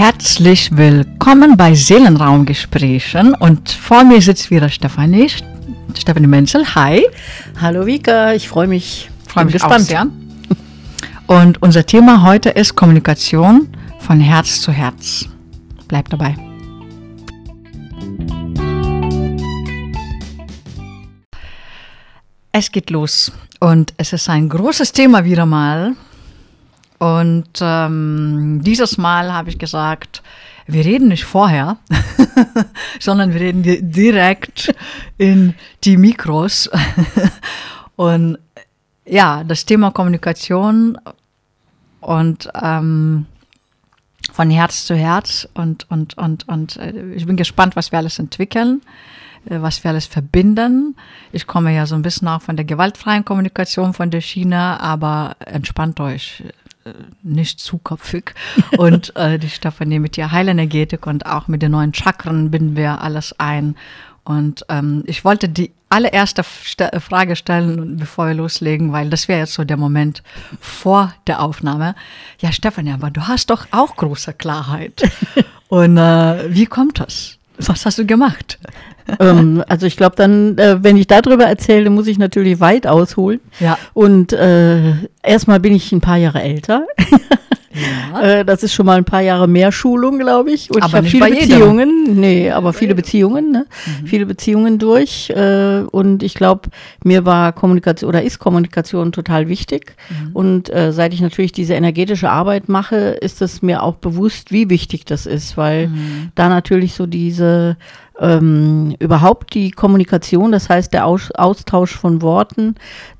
Herzlich willkommen bei Seelenraumgesprächen und vor mir sitzt wieder Stefanie, Stefanie Menzel. Hi. Hallo Vika, ich freue mich. Freue mich gespannt. auch sehr. Und unser Thema heute ist Kommunikation von Herz zu Herz. Bleibt dabei. Es geht los und es ist ein großes Thema wieder mal. Und ähm, dieses Mal habe ich gesagt, wir reden nicht vorher, sondern wir reden direkt in die Mikros. und ja, das Thema Kommunikation und ähm, von Herz zu Herz und, und, und, und äh, ich bin gespannt, was wir alles entwickeln, äh, was wir alles verbinden. Ich komme ja so ein bisschen auch von der gewaltfreien Kommunikation von der Schiene, aber entspannt euch nicht zu kopfig. Und äh, die Stefanie mit der Heilenergetik und auch mit den neuen Chakren binden wir alles ein. Und ähm, ich wollte die allererste St Frage stellen, bevor wir loslegen, weil das wäre jetzt so der Moment vor der Aufnahme. Ja, Stefanie, aber du hast doch auch große Klarheit. Und äh, wie kommt das? Was hast du gemacht? ähm, also ich glaube dann, äh, wenn ich darüber erzähle, muss ich natürlich weit ausholen. Ja. Und äh, erstmal bin ich ein paar Jahre älter. Ja. Äh, das ist schon mal ein paar Jahre mehr Schulung, glaube ich. Und aber ich habe viele Beziehungen. Jedem. Nee, aber viele Beziehungen, ne? Mhm. Viele Beziehungen durch. Äh, und ich glaube, mir war Kommunikation oder ist Kommunikation total wichtig. Mhm. Und äh, seit ich natürlich diese energetische Arbeit mache, ist es mir auch bewusst, wie wichtig das ist, weil mhm. da natürlich so diese ähm, überhaupt die Kommunikation, das heißt der Aus Austausch von Worten,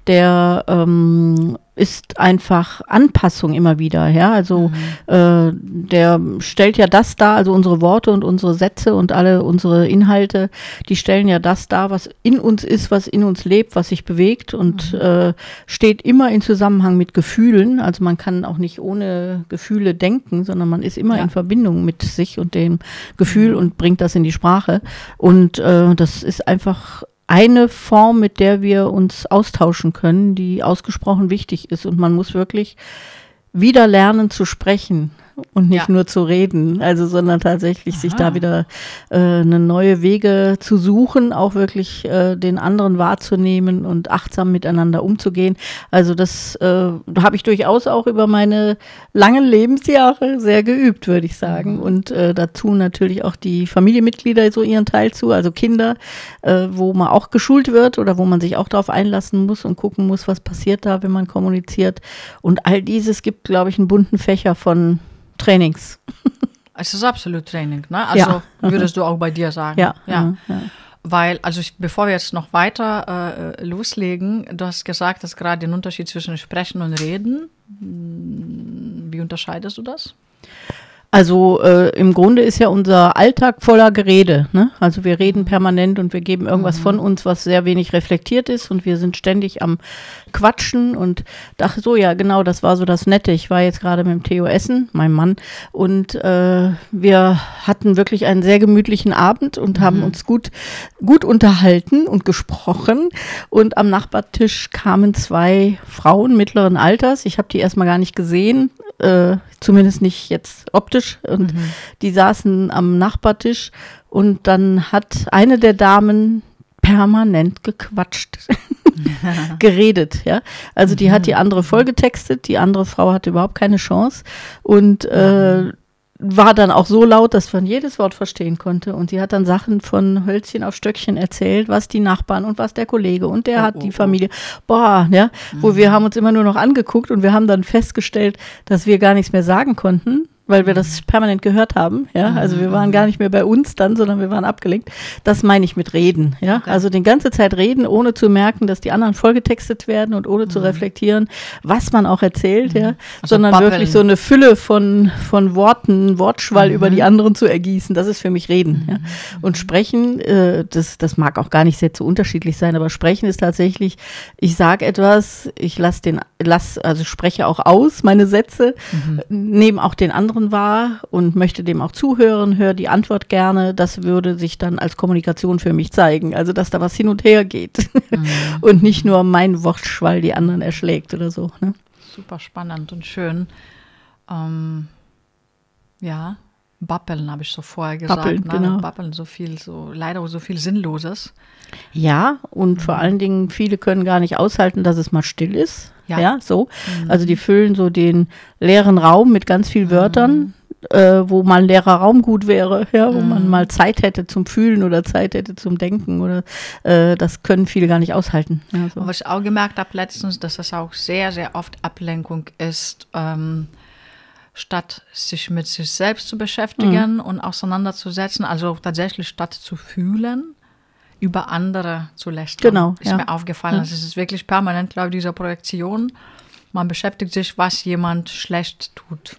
der ähm, ist einfach Anpassung immer wieder. Ja, also mhm. äh, der stellt ja das dar, also unsere Worte und unsere Sätze und alle unsere Inhalte, die stellen ja das dar, was in uns ist, was in uns lebt, was sich bewegt und mhm. äh, steht immer in Zusammenhang mit Gefühlen. Also man kann auch nicht ohne Gefühle denken, sondern man ist immer ja. in Verbindung mit sich und dem Gefühl mhm. und bringt das in die Sprache. Und äh, das ist einfach eine Form, mit der wir uns austauschen können, die ausgesprochen wichtig ist. Und man muss wirklich wieder lernen zu sprechen und nicht ja. nur zu reden, also sondern tatsächlich Aha. sich da wieder äh, eine neue Wege zu suchen, auch wirklich äh, den anderen wahrzunehmen und achtsam miteinander umzugehen. Also das äh, habe ich durchaus auch über meine langen Lebensjahre sehr geübt, würde ich sagen. Mhm. Und äh, dazu natürlich auch die Familienmitglieder so ihren Teil zu, also Kinder, äh, wo man auch geschult wird oder wo man sich auch darauf einlassen muss und gucken muss, was passiert da, wenn man kommuniziert. Und all dieses gibt, glaube ich, einen bunten Fächer von Trainings. Es ist absolut Training, ne? Also ja. würdest du auch bei dir sagen. Ja. ja. ja. Weil, also ich, bevor wir jetzt noch weiter äh, loslegen, du hast gesagt, dass gerade den Unterschied zwischen Sprechen und Reden. Wie unterscheidest du das? Also äh, im Grunde ist ja unser Alltag voller Gerede. Ne? Also wir reden permanent und wir geben irgendwas mhm. von uns, was sehr wenig reflektiert ist und wir sind ständig am Quatschen und dachte so, ja genau, das war so das Nette. Ich war jetzt gerade mit dem Theo Essen, meinem Mann, und äh, wir hatten wirklich einen sehr gemütlichen Abend und mhm. haben uns gut, gut unterhalten und gesprochen. Und am Nachbartisch kamen zwei Frauen mittleren Alters. Ich habe die erstmal gar nicht gesehen, äh, zumindest nicht jetzt optisch. Und mhm. die saßen am Nachbartisch und dann hat eine der Damen permanent gequatscht, geredet, ja. Also die hat die andere vollgetextet, die andere Frau hatte überhaupt keine Chance und äh, war dann auch so laut, dass man jedes Wort verstehen konnte. Und sie hat dann Sachen von Hölzchen auf Stöckchen erzählt, was die Nachbarn und was der Kollege und der oh, hat oh, die oh. Familie. Boah, ja, mhm. wo wir haben uns immer nur noch angeguckt und wir haben dann festgestellt, dass wir gar nichts mehr sagen konnten, weil wir das permanent gehört haben. Ja, also wir waren gar nicht mehr bei uns dann, sondern wir waren abgelenkt. Das meine ich mit Reden. Ja, okay. also die ganze Zeit reden, ohne zu merken, dass die anderen vollgetextet werden und ohne mhm. zu reflektieren, was man auch erzählt. Mhm. Ja, also sondern Babbeln. wirklich so eine Fülle von von Worten, Wortschwall mhm. über die anderen zu ergießen. Das ist für mich Reden. Ja, mhm. und Sprechen, äh, das das mag auch gar nicht sehr zu unterschiedlich sein, aber Sprechen ist tatsächlich, ich sage etwas, ich lasse den, lass also spreche auch aus meine Sätze, mhm. nehme auch den anderen anderen war und möchte dem auch zuhören, höre die Antwort gerne, das würde sich dann als Kommunikation für mich zeigen. Also, dass da was hin und her geht mhm. und nicht nur mein Wortschwall die anderen erschlägt oder so. Ne? Super spannend und schön. Ähm, ja, Bappeln, habe ich so vorher gesagt. Bappeln, ne? genau. Bappeln, so viel, so leider so viel Sinnloses. Ja, und vor allen Dingen, viele können gar nicht aushalten, dass es mal still ist. Ja. Ja, so. Also die füllen so den leeren Raum mit ganz vielen Wörtern, äh, wo mal ein leerer Raum gut wäre, ja, wo man mal Zeit hätte zum Fühlen oder Zeit hätte zum Denken oder äh, das können viele gar nicht aushalten. Ja, so. Was ich auch gemerkt habe letztens, dass das auch sehr, sehr oft Ablenkung ist, ähm, statt sich mit sich selbst zu beschäftigen Mhm. und auseinanderzusetzen, also tatsächlich statt zu fühlen, über andere zu lästern. Genau, Ist ja. mir aufgefallen. Ja. Also es ist wirklich permanent, glaube ich, dieser Projektion. Man beschäftigt sich, was jemand schlecht tut.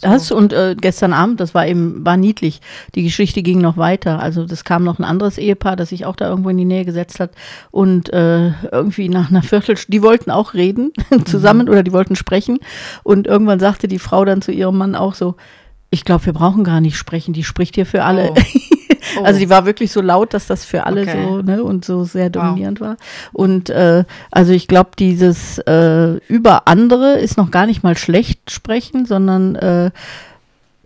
Das und äh, gestern Abend, das war eben, war niedlich. Die Geschichte ging noch weiter. Also das kam noch ein anderes Ehepaar, das sich auch da irgendwo in die Nähe gesetzt hat. Und äh, irgendwie nach einer Viertelstunde, die wollten auch reden zusammen oder die wollten sprechen. Und irgendwann sagte die Frau dann zu ihrem Mann auch so, ich glaube, wir brauchen gar nicht sprechen, die spricht hier für alle. Oh. Oh. Also die war wirklich so laut, dass das für alle Okay. so, ne, und so sehr dominierend war. Und äh, also ich glaube, dieses äh, über andere ist noch gar nicht mal schlecht sprechen, sondern äh,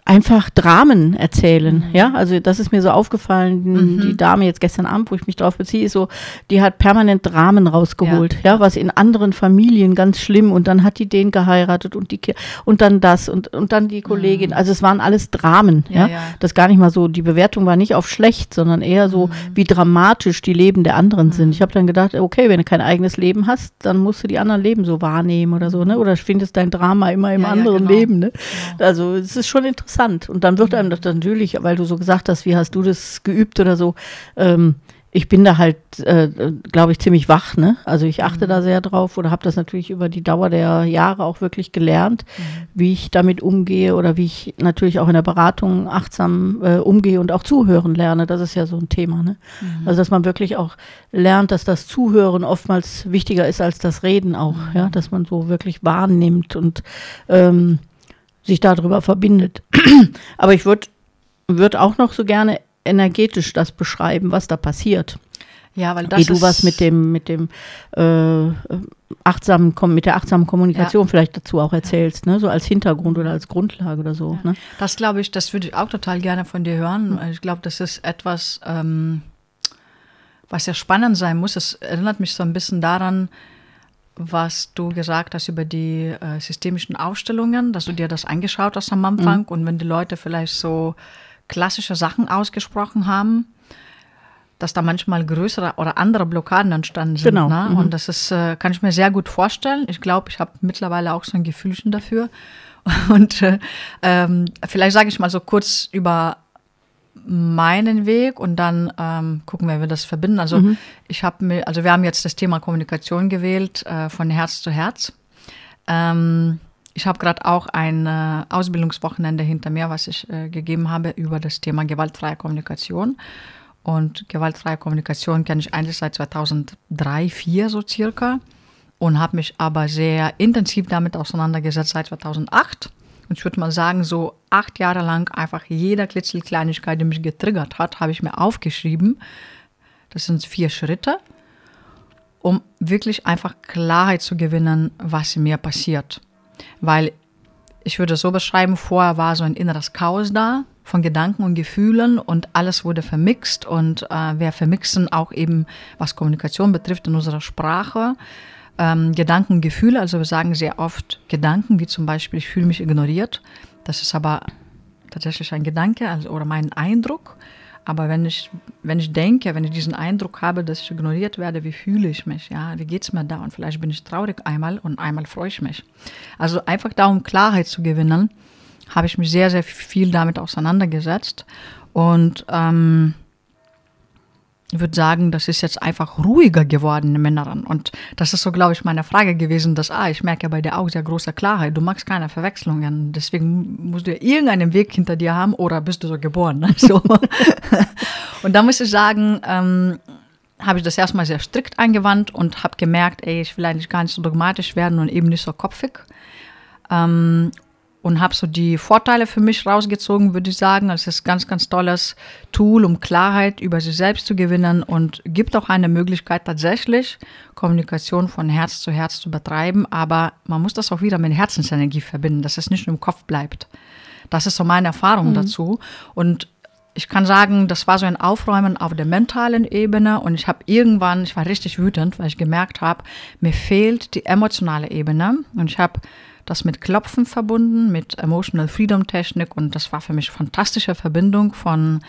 einfach Dramen erzählen. Ja, also das ist mir so aufgefallen. Die Dame jetzt gestern Abend, wo ich mich drauf beziehe, ist so, die hat permanent Dramen rausgeholt. Ja, was in anderen Familien ganz schlimm und dann hat die den geheiratet und die und dann das und, und dann die Kollegin. Also es waren alles Dramen. Ja, Ja, ja. das gar nicht mal so, die Bewertung war nicht auf schlecht, sondern eher so, wie dramatisch die Leben der anderen sind. Ich habe dann gedacht, okay, wenn du kein eigenes Leben hast, dann musst du die anderen Leben so wahrnehmen oder so, ne? Oder findest dein Drama immer im Ja, ja, anderen genau. Leben, ne? Also es ist schon interessant. Und dann wird einem das natürlich, weil du so gesagt hast, wie hast du das geübt oder so, ähm, ich bin da halt, äh, glaube ich, ziemlich wach. Ne? Also ich achte da sehr drauf oder habe das natürlich über die Dauer der Jahre auch wirklich gelernt, wie ich damit umgehe oder wie ich natürlich auch in der Beratung achtsam äh, umgehe und auch zuhören lerne. Das ist ja so ein Thema. Ne? Also dass man wirklich auch lernt, dass das Zuhören oftmals wichtiger ist als das Reden auch. Ja? Dass man so wirklich wahrnimmt und ähm, sich darüber verbindet. Aber ich würde würd auch noch so gerne energetisch das beschreiben, was da passiert. Ja, weil das Wie du was mit dem, mit dem äh, achtsamen, mit der achtsamen Kommunikation vielleicht dazu auch erzählst, ne? So als Hintergrund oder als Grundlage oder so. Ne? Das glaube ich, das würde ich auch total gerne von dir hören. Ich glaube, das ist etwas, ähm, was ja spannend sein muss. Es erinnert mich so ein bisschen daran, was du gesagt hast über die äh, systemischen Ausstellungen, dass du dir das angeschaut hast am Anfang und wenn die Leute vielleicht so klassische Sachen ausgesprochen haben, dass da manchmal größere oder andere Blockaden entstanden sind. Genau, Ne? mhm. Und das ist, äh, kann ich mir sehr gut vorstellen. Ich glaube, ich habe mittlerweile auch so ein Gefühlchen dafür. Und äh, ähm, vielleicht sage ich mal so kurz über meinen Weg und dann ähm, gucken wir, wie wir das verbinden. Also ich habe mir, also wir haben jetzt das Thema Kommunikation gewählt äh, von Herz zu Herz. Ähm, ich habe gerade auch ein äh, Ausbildungswochenende hinter mir, was ich äh, gegeben habe über das Thema gewaltfreie Kommunikation. Und gewaltfreie Kommunikation kenne ich eigentlich seit 2003, 2004 so circa und habe mich aber sehr intensiv damit auseinandergesetzt seit 2008. Und ich würde mal sagen, so acht Jahre lang einfach jeder Klitzelkleinigkeit, die mich getriggert hat, habe ich mir aufgeschrieben. Das sind vier Schritte, um wirklich einfach Klarheit zu gewinnen, was mir passiert. Weil ich würde es so beschreiben, vorher war so ein inneres Chaos da von Gedanken und Gefühlen und alles wurde vermixt und äh, wir vermixen auch eben, was Kommunikation betrifft, in unserer Sprache. Ähm, Gedanken Gefühle, also wir sagen sehr oft Gedanken, wie zum Beispiel, ich fühle mich ignoriert. Das ist aber tatsächlich ein Gedanke also, oder mein Eindruck. Aber wenn ich, wenn ich denke, wenn ich diesen Eindruck habe, dass ich ignoriert werde, wie fühle ich mich? Ja, wie geht es mir da? Und vielleicht bin ich traurig einmal und einmal freue ich mich. Also einfach da, um Klarheit zu gewinnen, habe ich mich sehr, sehr viel damit auseinandergesetzt. Und ähm, würde sagen, das ist jetzt einfach ruhiger geworden im Inneren. Und das ist so, glaube ich, meine Frage gewesen, dass, ah, ich merke bei dir auch sehr große Klarheit. Du magst keine Verwechslungen. Deswegen musst du ja irgendeinen Weg hinter dir haben oder bist du so geboren. Ne? Und da muss ich sagen, ähm, habe ich das erstmal sehr strikt angewandt und habe gemerkt, ey, ich will eigentlich gar nicht so dogmatisch werden und eben nicht so kopfig. Ähm, und habe so die Vorteile für mich rausgezogen, würde ich sagen. Es ist ein ganz, ganz tolles Tool, um Klarheit über sich selbst zu gewinnen und gibt auch eine Möglichkeit tatsächlich, Kommunikation von Herz zu Herz zu betreiben. Aber man muss das auch wieder mit Herzensenergie verbinden, dass es nicht nur im Kopf bleibt. Das ist so meine Erfahrung mhm. dazu. Und ich kann sagen, das war so ein Aufräumen auf der mentalen Ebene und ich habe irgendwann, ich war richtig wütend, weil ich gemerkt habe, mir fehlt die emotionale Ebene und ich habe das mit Klopfen verbunden, mit Emotional Freedom Technik und das war für mich fantastische Verbindung von,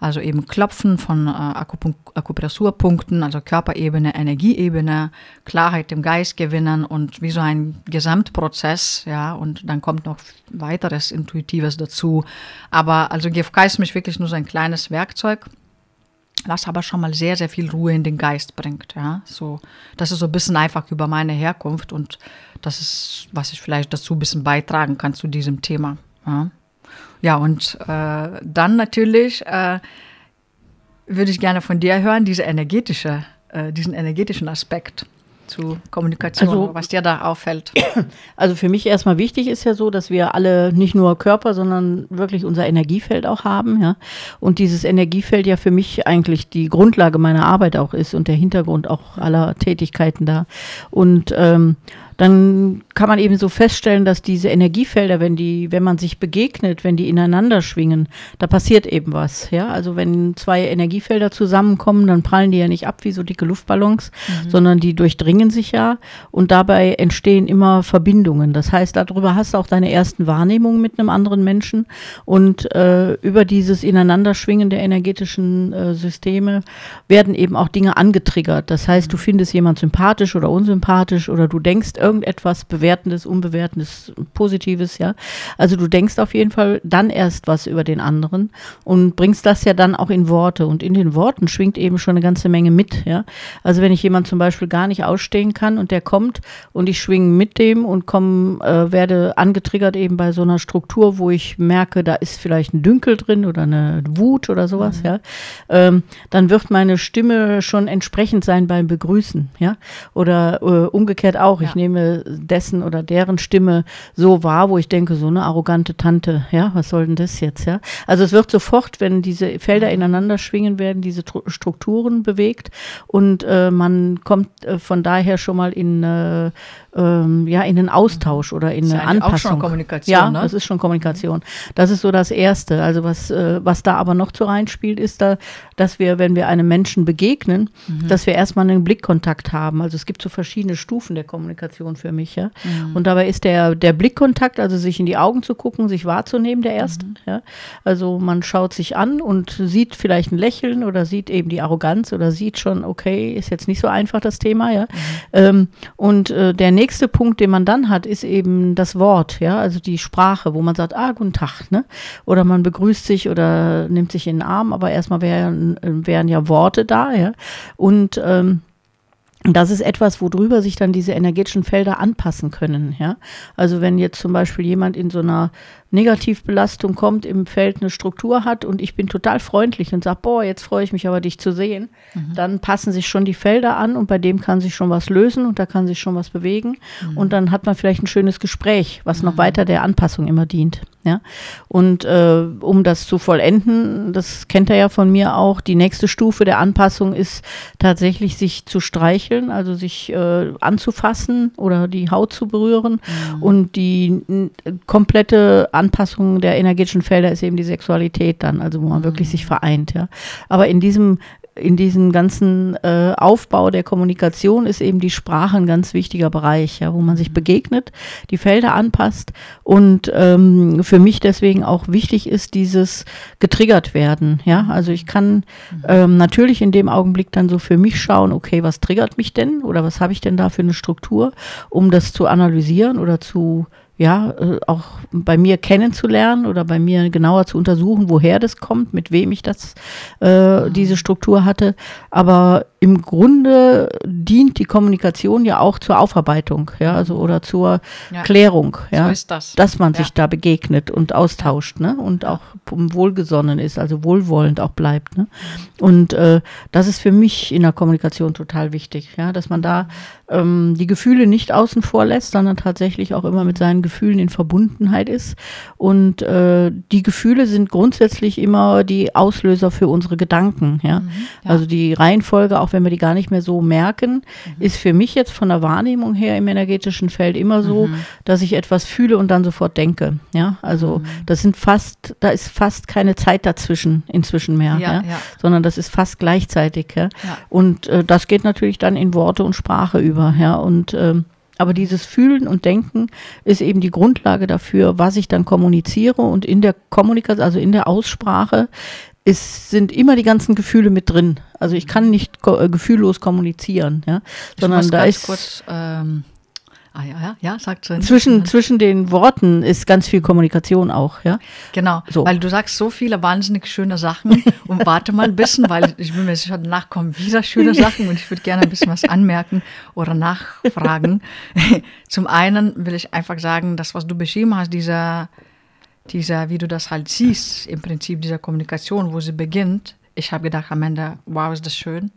also eben Klopfen von äh, Akupressurpunkten, also Körperebene, Energieebene, Klarheit im Geist gewinnen und wie so ein Gesamtprozess, ja, und dann kommt noch weiteres Intuitives dazu. Aber also GFK ist mich wirklich nur so ein kleines Werkzeug was aber schon mal sehr, sehr viel Ruhe in den Geist bringt. Ja, so, das ist so ein bisschen einfach über meine Herkunft und das ist, was ich vielleicht dazu ein bisschen beitragen kann zu diesem Thema. Ja, ja und äh, dann natürlich äh, würde ich gerne von dir hören, diese energetische, äh, diesen energetischen Aspekt zu Kommunikation, also, was dir da auffällt? Also für mich erstmal wichtig ist ja so, dass wir alle nicht nur Körper, sondern wirklich unser Energiefeld auch haben, ja. Und dieses Energiefeld ja für mich eigentlich die Grundlage meiner Arbeit auch ist und der Hintergrund auch aller Tätigkeiten da. Und ähm, dann kann man eben so feststellen, dass diese Energiefelder, wenn die, wenn man sich begegnet, wenn die ineinander schwingen, da passiert eben was. Ja, also wenn zwei Energiefelder zusammenkommen, dann prallen die ja nicht ab wie so dicke Luftballons, mhm. sondern die durchdringen sich ja und dabei entstehen immer Verbindungen. Das heißt, darüber hast du auch deine ersten Wahrnehmungen mit einem anderen Menschen und äh, über dieses Ineinanderschwingen der energetischen äh, Systeme werden eben auch Dinge angetriggert. Das heißt, du findest jemand sympathisch oder unsympathisch oder du denkst irgendetwas Bewertendes, Unbewertendes, Positives, ja. Also du denkst auf jeden Fall dann erst was über den anderen und bringst das ja dann auch in Worte. Und in den Worten schwingt eben schon eine ganze Menge mit, ja. Also wenn ich jemand zum Beispiel gar nicht ausstehen kann und der kommt und ich schwinge mit dem und komm, äh, werde angetriggert eben bei so einer Struktur, wo ich merke, da ist vielleicht ein Dünkel drin oder eine Wut oder sowas, mhm. ja, ähm, dann wird meine Stimme schon entsprechend sein beim Begrüßen, ja. Oder äh, umgekehrt auch. Ja. Ich nehme nehme dessen oder deren Stimme so wahr, wo ich denke, so eine arrogante Tante, ja, was soll denn das jetzt, ja? Also es wird sofort, wenn diese Felder mhm. ineinander schwingen werden, diese Strukturen bewegt und äh, man kommt äh, von daher schon mal in äh, ähm, ja, in den Austausch oder in eine Anpassung. Auch schon Kommunikation, ja, ne? das ist schon Kommunikation. Das ist so das Erste. Also was, äh, was da aber noch zu reinspielt, ist da, dass wir, wenn wir einem Menschen begegnen, mhm. dass wir erstmal einen Blickkontakt haben. Also es gibt so verschiedene Stufen der Kommunikation für mich, ja. Mhm. Und dabei ist der, der Blickkontakt, also sich in die Augen zu gucken, sich wahrzunehmen, der erste, mhm. ja. Also man schaut sich an und sieht vielleicht ein Lächeln oder sieht eben die Arroganz oder sieht schon, okay, ist jetzt nicht so einfach das Thema, ja. Mhm. Ähm, und äh, der nächste nächste Punkt, den man dann hat, ist eben das Wort, ja, also die Sprache, wo man sagt, ah, guten Tag, ne? Oder man begrüßt sich oder nimmt sich in den Arm, aber erstmal wären, wären ja Worte da, ja. Und ähm, das ist etwas, worüber sich dann diese energetischen Felder anpassen können. Ja? Also wenn jetzt zum Beispiel jemand in so einer Negativbelastung kommt, im Feld eine Struktur hat und ich bin total freundlich und sage, boah, jetzt freue ich mich aber, dich zu sehen, mhm. dann passen sich schon die Felder an und bei dem kann sich schon was lösen und da kann sich schon was bewegen mhm. und dann hat man vielleicht ein schönes Gespräch, was mhm. noch weiter der Anpassung immer dient. Ja? Und äh, um das zu vollenden, das kennt er ja von mir auch, die nächste Stufe der Anpassung ist tatsächlich sich zu streicheln, also sich äh, anzufassen oder die Haut zu berühren mhm. und die komplette Anpassung der energetischen Felder ist eben die Sexualität dann, also wo man mhm. wirklich sich vereint, ja. Aber in diesem in diesem ganzen äh, Aufbau der Kommunikation ist eben die Sprache ein ganz wichtiger Bereich, ja, wo man sich mhm. begegnet, die Felder anpasst und ähm, für mich deswegen auch wichtig ist dieses getriggert werden. Ja, also ich kann mhm. ähm, natürlich in dem Augenblick dann so für mich schauen, okay, was triggert mich denn oder was habe ich denn da für eine Struktur, um das zu analysieren oder zu ja, äh, auch bei mir kennenzulernen oder bei mir genauer zu untersuchen, woher das kommt, mit wem ich das, äh, mhm. diese Struktur hatte. Aber im Grunde dient die Kommunikation ja auch zur Aufarbeitung, ja, also oder zur ja. Klärung, ja, so ist das. dass man ja. sich da begegnet und austauscht, ne, und auch wohlgesonnen ist, also wohlwollend auch bleibt, ne. Und äh, das ist für mich in der Kommunikation total wichtig, ja, dass man da ähm, die Gefühle nicht außen vor lässt, sondern tatsächlich auch immer mit seinen Gefühlen in Verbundenheit ist. Und äh, die Gefühle sind grundsätzlich immer die Auslöser für unsere Gedanken, ja. Mhm, ja. Also die Reihenfolge, auch wenn wir die gar nicht mehr so merken, ist für mich jetzt von der Wahrnehmung her im energetischen Feld immer so, dass ich etwas fühle und dann sofort denke. Ja, also das sind fast, da ist fast keine Zeit dazwischen inzwischen mehr, Ja, ja, ja. sondern das ist fast gleichzeitig. Ja. Ja. Und äh, das geht natürlich dann in Worte und Sprache über. Ja, und ähm, aber dieses Fühlen und Denken ist eben die Grundlage dafür, was ich dann kommuniziere. Und in der Kommunikation, also in der Aussprache, ist, sind immer die ganzen Gefühle mit drin. Also ich kann nicht ko äh, gefühllos kommunizieren, ja, sondern da ist kurz, ähm, ah ja, ja, ja, sagt zwischen, zwischen den Worten ist ganz viel Kommunikation auch, ja. Genau, So. weil du sagst so viele wahnsinnig schöne Sachen und warte mal ein bisschen, weil ich bin mir sicher, danach kommen wieder schöne Sachen und ich würde gerne ein bisschen was anmerken oder nachfragen. Zum einen will ich einfach sagen, das, was du beschrieben hast, dieser, dieser, wie du das halt siehst, im Prinzip dieser Kommunikation, wo sie beginnt, ich habe gedacht am Ende, wow, ist das schön.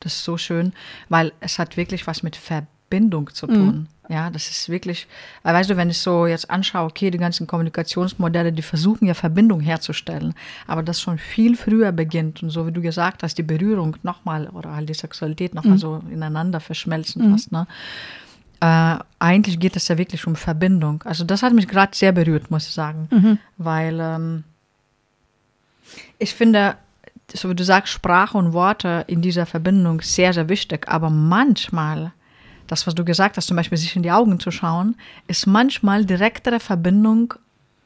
Das ist so schön, weil es hat wirklich was mit Verbindung zu tun. Ja, das ist wirklich, weil weißt du, wenn ich so jetzt anschaue, okay, die ganzen Kommunikationsmodelle, die versuchen ja Verbindung herzustellen, aber das schon viel früher beginnt und so wie du gesagt hast, die Berührung nochmal oder halt die Sexualität nochmal so ineinander verschmelzen fast, ne? Äh, eigentlich geht es ja wirklich um Verbindung. Also das hat mich gerade sehr berührt, muss ich sagen, weil ähm, ich finde, so wie du sagst, Sprache und Worte in dieser Verbindung sehr, sehr wichtig. Aber manchmal, das, was du gesagt hast, zum Beispiel sich in die Augen zu schauen, ist manchmal direktere Verbindung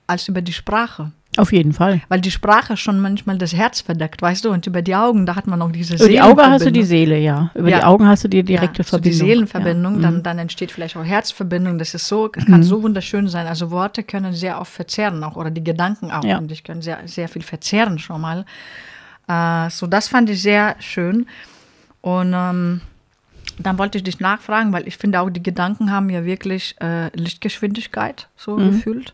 als über die Sprache. Auf jeden Fall. Weil die Sprache schon manchmal das Herz verdeckt, weißt du, und über die Augen, da hat man noch diese Über die Augen hast du die. Seele, ja. Über Ja. die Augen hast du die direkte ja, Verbindung. So die Seelenverbindung, Ja. Mhm. dann, dann entsteht vielleicht auch Herzverbindung. Das ist so, kann so wunderschön sein. Also Worte können sehr oft verzehren auch oder die Gedanken auch. Ja. Und ich können sehr, sehr viel verzehren schon mal. Äh, so, das fand ich sehr schön. Und ähm, dann wollte ich dich nachfragen, weil ich finde auch, die Gedanken haben ja wirklich äh, Lichtgeschwindigkeit, so Mhm. gefühlt.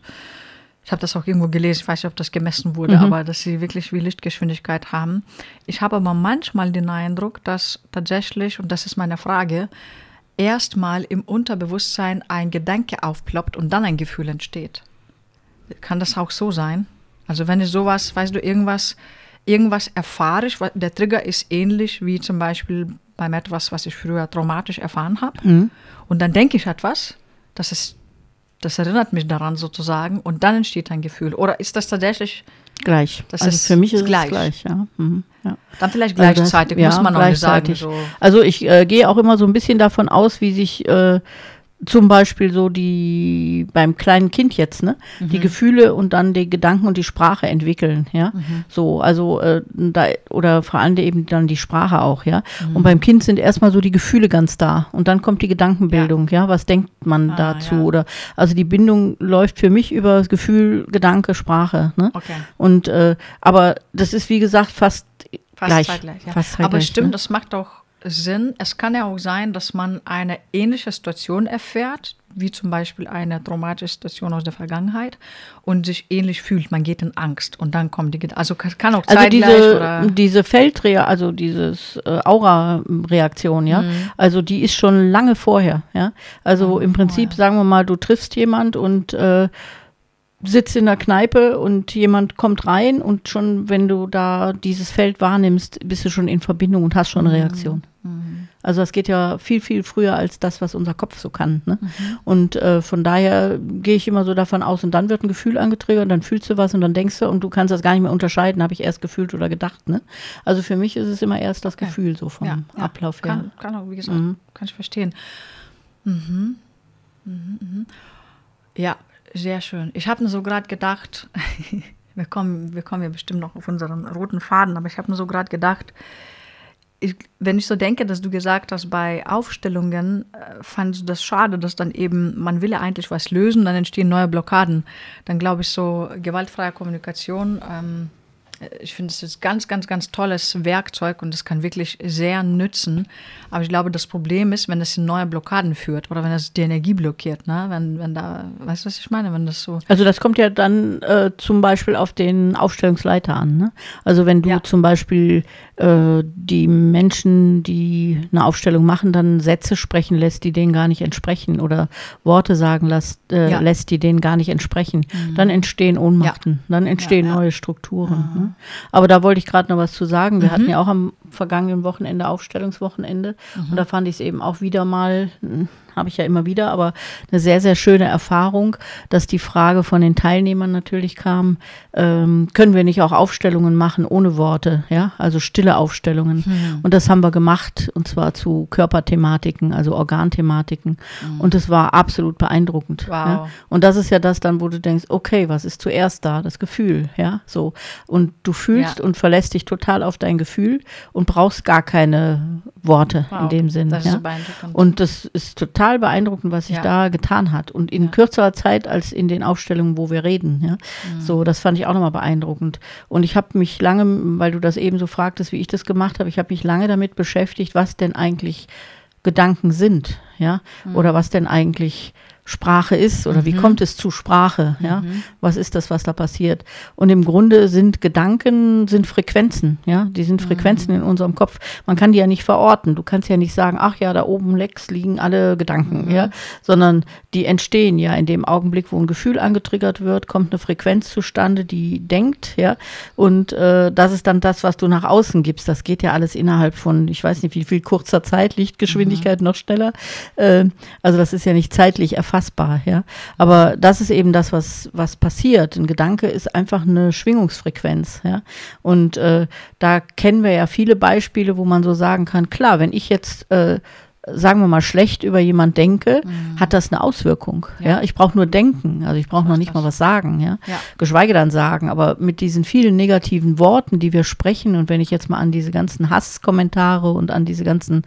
Ich habe das auch irgendwo gelesen, ich weiß nicht, ob das gemessen wurde, aber dass sie wirklich wie Lichtgeschwindigkeit haben. Ich habe aber manchmal den Eindruck, dass tatsächlich, und das ist meine Frage, erstmal im Unterbewusstsein ein Gedanke aufploppt und dann ein Gefühl entsteht. Kann das auch so sein? Also wenn ich sowas, weißt du, irgendwas, irgendwas erfahre ich, der Trigger ist ähnlich wie zum Beispiel beim etwas, was ich früher traumatisch erfahren habe. Mhm. Und dann denke ich etwas, das ist, das erinnert mich daran sozusagen und dann entsteht ein Gefühl. Oder ist das tatsächlich Gleich. Das also ist- für mich ist es gleich. gleich, ja. Mhm. ja. dann vielleicht Also das- gleichzeitig, ja, muss man noch nicht sagen. gleichzeitig. So. Also ich äh, gehe auch immer so ein bisschen davon aus, wie sich äh, zum Beispiel so die beim kleinen Kind jetzt, ne, Mhm. die Gefühle und dann die Gedanken und die Sprache entwickeln, ja. Mhm. So, also äh, da oder vor allem eben dann die Sprache auch, ja. Mhm. Und beim Kind sind erstmal so die Gefühle ganz da und dann kommt die Gedankenbildung, ja. Was denkt man Ah, dazu? ja. Oder also die Bindung läuft für mich über Gefühl, Gedanke, Sprache, ne? Okay. Und äh, aber das ist wie gesagt fast, Fast gleich. zeitgleich. Ja. Fast Aber zeitgleich, stimmt, ne? das macht auch Sinn. Es kann ja auch sein, dass man eine ähnliche Situation erfährt, wie zum Beispiel eine traumatische Situation aus der Vergangenheit und sich ähnlich fühlt. Man geht in Angst und dann kommt die Gedanken. Also kann auch Also zeitgleich diese, oder. diese Feldrea, also dieses äh, Aura-Reaktion, ja, Mhm. also die ist schon lange vorher, ja. Also im Prinzip, sagen wir mal, du triffst jemand und äh, sitzt in der Kneipe und jemand kommt rein und schon, wenn du da dieses Feld wahrnimmst, bist du schon in Verbindung und hast schon eine Reaktion. Also das geht ja viel, viel früher als das, was unser Kopf so kann. Ne? Und äh, von daher gehe ich immer so davon aus, und dann wird ein Gefühl angetriggert, und dann fühlst du was und dann denkst du, und du kannst das gar nicht mehr unterscheiden, habe ich erst gefühlt oder gedacht. Ne? Also für mich ist es immer erst das Gefühl so vom ja, ja. Ablauf her. Kann, kann auch, wie gesagt, Mhm. kann ich verstehen. Mhm. Mhm, mhm. Ja, sehr schön. Ich habe mir so gerade gedacht, wir kommen, wir kommen ja bestimmt noch auf unseren roten Faden, aber ich habe mir so gerade gedacht, ich, wenn ich so denke, dass du gesagt hast, bei Aufstellungen äh, fandest du das schade, dass dann eben, man will ja eigentlich was lösen, dann entstehen neue Blockaden. Dann glaube ich, so gewaltfreie Kommunikation, ähm, ich finde, es ist ganz, ganz, ganz tolles Werkzeug und es kann wirklich sehr nützen. Aber ich glaube, das Problem ist, wenn es in neue Blockaden führt oder wenn es die Energie blockiert, ne? Wenn, wenn da, weißt du, was ich meine? Wenn das so. Also das kommt ja dann äh, zum Beispiel auf den Aufstellungsleiter an. Ne? Also wenn du Ja. zum Beispiel äh, die Menschen, die eine Aufstellung machen, dann Sätze sprechen lässt, die denen gar nicht entsprechen oder Worte sagen lässt, äh, ja. lässt die denen gar nicht entsprechen. Mhm. Dann entstehen Ohnmachten, ja. dann entstehen neue Strukturen. Mhm. Ne? Aber da wollte ich gerade noch was zu sagen. Wir mhm. hatten ja auch am vergangenen Wochenende Aufstellungswochenende und mhm. da fand ich es eben auch wieder mal hm, habe ich ja immer wieder, aber eine sehr, sehr schöne Erfahrung, dass die Frage von den Teilnehmern natürlich kam, ähm, können wir nicht auch Aufstellungen machen ohne Worte, ja, also stille Aufstellungen. Mhm. Und das haben wir gemacht, und zwar zu Körperthematiken, also Organthematiken. Mhm. Und es war absolut beeindruckend. Wow. Ja? Und das ist ja das dann, wo du denkst, okay, was ist zuerst da? Das Gefühl, ja, so. Und du fühlst ja. und verlässt dich total auf dein Gefühl und brauchst gar keine Worte wow. in dem Sinn. Das ja? Und das ist total total beeindruckend, was sich ja. da getan hat. Und in ja. kürzerer Zeit als in den Aufstellungen, wo wir reden. Ja? Mhm. So, das fand ich auch nochmal beeindruckend. Und ich habe mich lange, weil du das eben so fragtest, wie ich das gemacht habe, ich habe mich lange damit beschäftigt, was denn eigentlich Gedanken sind, ja, mhm. oder was denn eigentlich Sprache ist oder mhm. wie kommt es zu Sprache, ja? Mhm. Was ist das, was da passiert? Und im Grunde sind Gedanken, sind Frequenzen, ja? Die sind Frequenzen mhm. in unserem Kopf. Man kann die ja nicht verorten. Du kannst ja nicht sagen, ach ja, da oben Lex liegen alle Gedanken, mhm. ja? Sondern die entstehen ja in dem Augenblick, wo ein Gefühl angetriggert wird, kommt eine Frequenz zustande, die denkt, ja? Und äh, das ist dann das, was du nach außen gibst. Das geht ja alles innerhalb von, ich weiß nicht, wie viel kurzer Zeit, Lichtgeschwindigkeit mhm. noch schneller. Äh, also das ist ja nicht zeitlich erfasst fassbar, ja. Aber das ist eben das, was, was passiert. Ein Gedanke ist einfach eine Schwingungsfrequenz, ja. Und äh, da kennen wir ja viele Beispiele, wo man so sagen kann, klar, wenn ich jetzt äh, sagen wir mal, schlecht über jemand denke, mhm. hat das eine Auswirkung. Ja, ja? ich brauche nur denken, also ich brauche noch nicht mal was sagen, ja? ja? Geschweige dann sagen, aber mit diesen vielen negativen Worten, die wir sprechen und wenn ich jetzt mal an diese ganzen Hasskommentare und an diese ganzen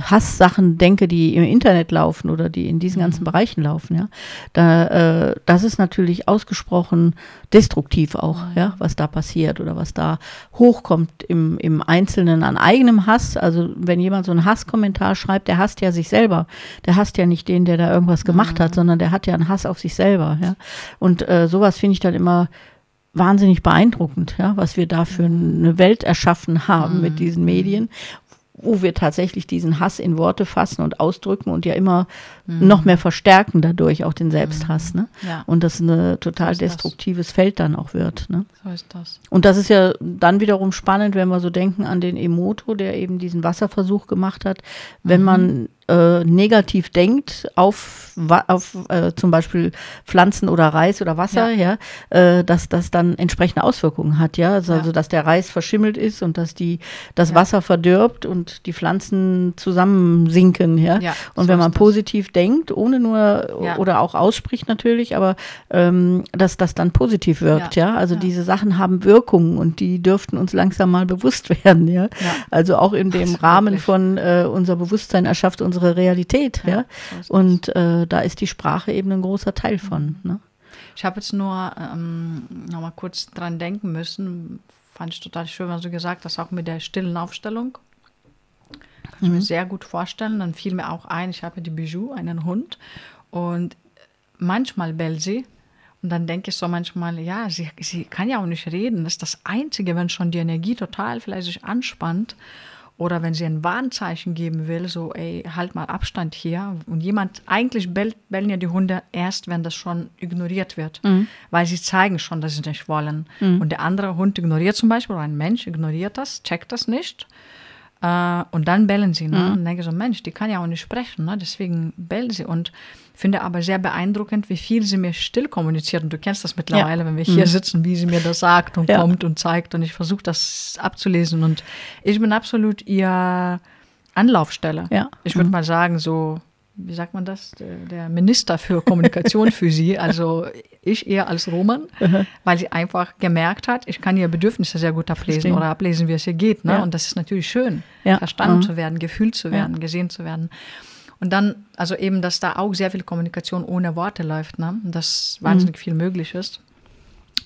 Hasssachen denke, die im Internet laufen oder die in diesen ganzen mhm. Bereichen laufen, ja, da, äh, das ist natürlich ausgesprochen destruktiv auch, mhm. ja, was da passiert oder was da hochkommt im, im Einzelnen an eigenem Hass. Also wenn jemand so einen Hasskommentar schreibt, der hasst ja sich selber. Der hasst ja nicht den, der da irgendwas gemacht mhm. hat, sondern der hat ja einen Hass auf sich selber. Ja? Und äh, sowas finde ich dann immer wahnsinnig beeindruckend, ja, was wir da für eine Welt erschaffen haben mhm. mit diesen Medien wo wir tatsächlich diesen Hass in Worte fassen und ausdrücken und ja immer mhm. noch mehr verstärken dadurch auch den Selbsthass. Mhm. Ne? Ja. Und das ein total so destruktives das. Feld dann auch wird. Ne? So ist das. Und das ist ja dann wiederum spannend, wenn wir so denken an den Emoto, der eben diesen Wasserversuch gemacht hat. Wenn mhm. man äh, negativ denkt auf, auf äh, zum Beispiel Pflanzen oder Reis oder Wasser, ja, ja äh, dass das dann entsprechende Auswirkungen hat, ja? Also, ja. dass der Reis verschimmelt ist und dass die das ja. Wasser verdirbt und die Pflanzen zusammensinken, ja. ja und so wenn man positiv denkt, ohne nur oder auch ausspricht natürlich, aber ähm, dass das dann positiv wirkt, ja. Also diese Sachen haben Wirkungen und die dürften uns langsam mal bewusst werden, ja. Also auch in dem Rahmen wirklich. von äh, unser Bewusstsein erschafft unsere unsere Realität. Ja, ja? Und äh, da ist die Sprache eben ein großer Teil von. Mhm. Ne? Ich habe jetzt nur ähm, noch mal kurz dran denken müssen. Fand ich total schön, was du gesagt hast, auch mit der stillen Aufstellung. Kann ich mhm. mir sehr gut vorstellen. Dann fiel mir auch ein, ich habe die Bijou, einen Hund. Und manchmal bellt sie. Und dann denke ich so manchmal, ja, sie, sie kann ja auch nicht reden. Das ist das Einzige, wenn schon die Energie total vielleicht sich anspannt oder wenn sie ein Warnzeichen geben will, so, ey, halt mal Abstand hier. Und jemand, eigentlich bellt, bellen ja die Hunde erst, wenn das schon ignoriert wird. Mhm. Weil sie zeigen schon, dass sie nicht wollen. Mhm. Und der andere Hund ignoriert zum Beispiel, oder ein Mensch ignoriert das, checkt das nicht. Äh, und dann bellen sie. Ne? Mhm. Und denke so, Mensch, die kann ja auch nicht sprechen, ne? deswegen bellen sie. Und finde aber sehr beeindruckend, wie viel sie mir still kommuniziert. Und du kennst das mittlerweile, ja. wenn wir hier mhm. sitzen, wie sie mir das sagt und ja. kommt und zeigt. Und ich versuche das abzulesen. Und ich bin absolut ihr Anlaufstelle. Ja. Ich würde mhm. mal sagen, so wie sagt man das, der Minister für Kommunikation für sie, also ich eher als Roman, weil sie einfach gemerkt hat, ich kann ihre Bedürfnisse sehr gut ablesen Verstehen. oder ablesen, wie es ihr geht. Ne? Ja. Und das ist natürlich schön, ja. verstanden mhm. zu werden, gefühlt zu werden, ja. gesehen zu werden. Und dann, also eben, dass da auch sehr viel Kommunikation ohne Worte läuft, ne? dass wahnsinnig mhm. viel möglich ist.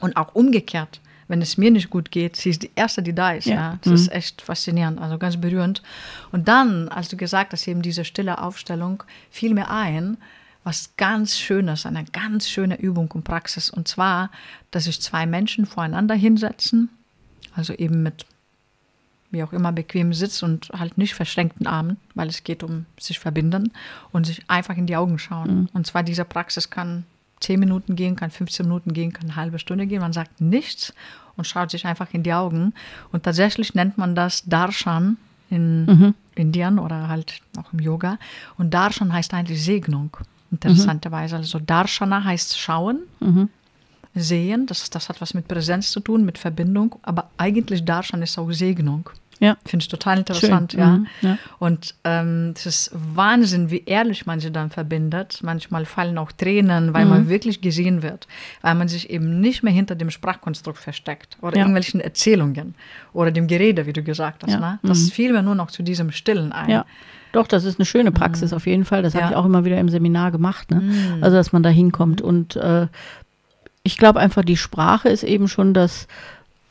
Und auch umgekehrt wenn es mir nicht gut geht, sie ist die Erste, die da ist. Ja. ja. Das mhm. ist echt faszinierend, also ganz berührend. Und dann, als du gesagt hast, eben diese stille Aufstellung, fiel mir ein, was ganz Schönes, eine ganz schöne Übung und Praxis. Und zwar, dass sich zwei Menschen voreinander hinsetzen, also eben mit wie auch immer, bequem sitzt und halt nicht verschränkten Armen, weil es geht um sich verbinden und sich einfach in die Augen schauen. Mhm. Und zwar diese Praxis kann 10 Minuten gehen, kann 15 Minuten gehen, kann eine halbe Stunde gehen. Man sagt nichts und schaut sich einfach in die Augen. Und tatsächlich nennt man das Darshan in mhm. Indien oder halt auch im Yoga. Und Darshan heißt eigentlich Segnung, interessanterweise. Mhm. Also Darshana heißt schauen, mhm. sehen, das, das hat was mit Präsenz zu tun, mit Verbindung, aber eigentlich Darshan ist auch Segnung. Ja. Finde ich total interessant, Schön. ja. Mhm. ja. Und ähm, es ist Wahnsinn, wie ehrlich man sie dann verbindet. Manchmal fallen auch Tränen, weil mhm. man wirklich gesehen wird, weil man sich eben nicht mehr hinter dem Sprachkonstrukt versteckt oder ja. irgendwelchen Erzählungen oder dem Gerede, wie du gesagt hast. Ja. Ne? Das mhm. fiel mir nur noch zu diesem Stillen ein. Ja. Doch, das ist eine schöne Praxis mhm. auf jeden Fall. Das habe ich auch immer wieder im Seminar gemacht. Ne? Mhm. Also, dass man da hinkommt. Und äh, ich glaube einfach, die Sprache ist eben schon das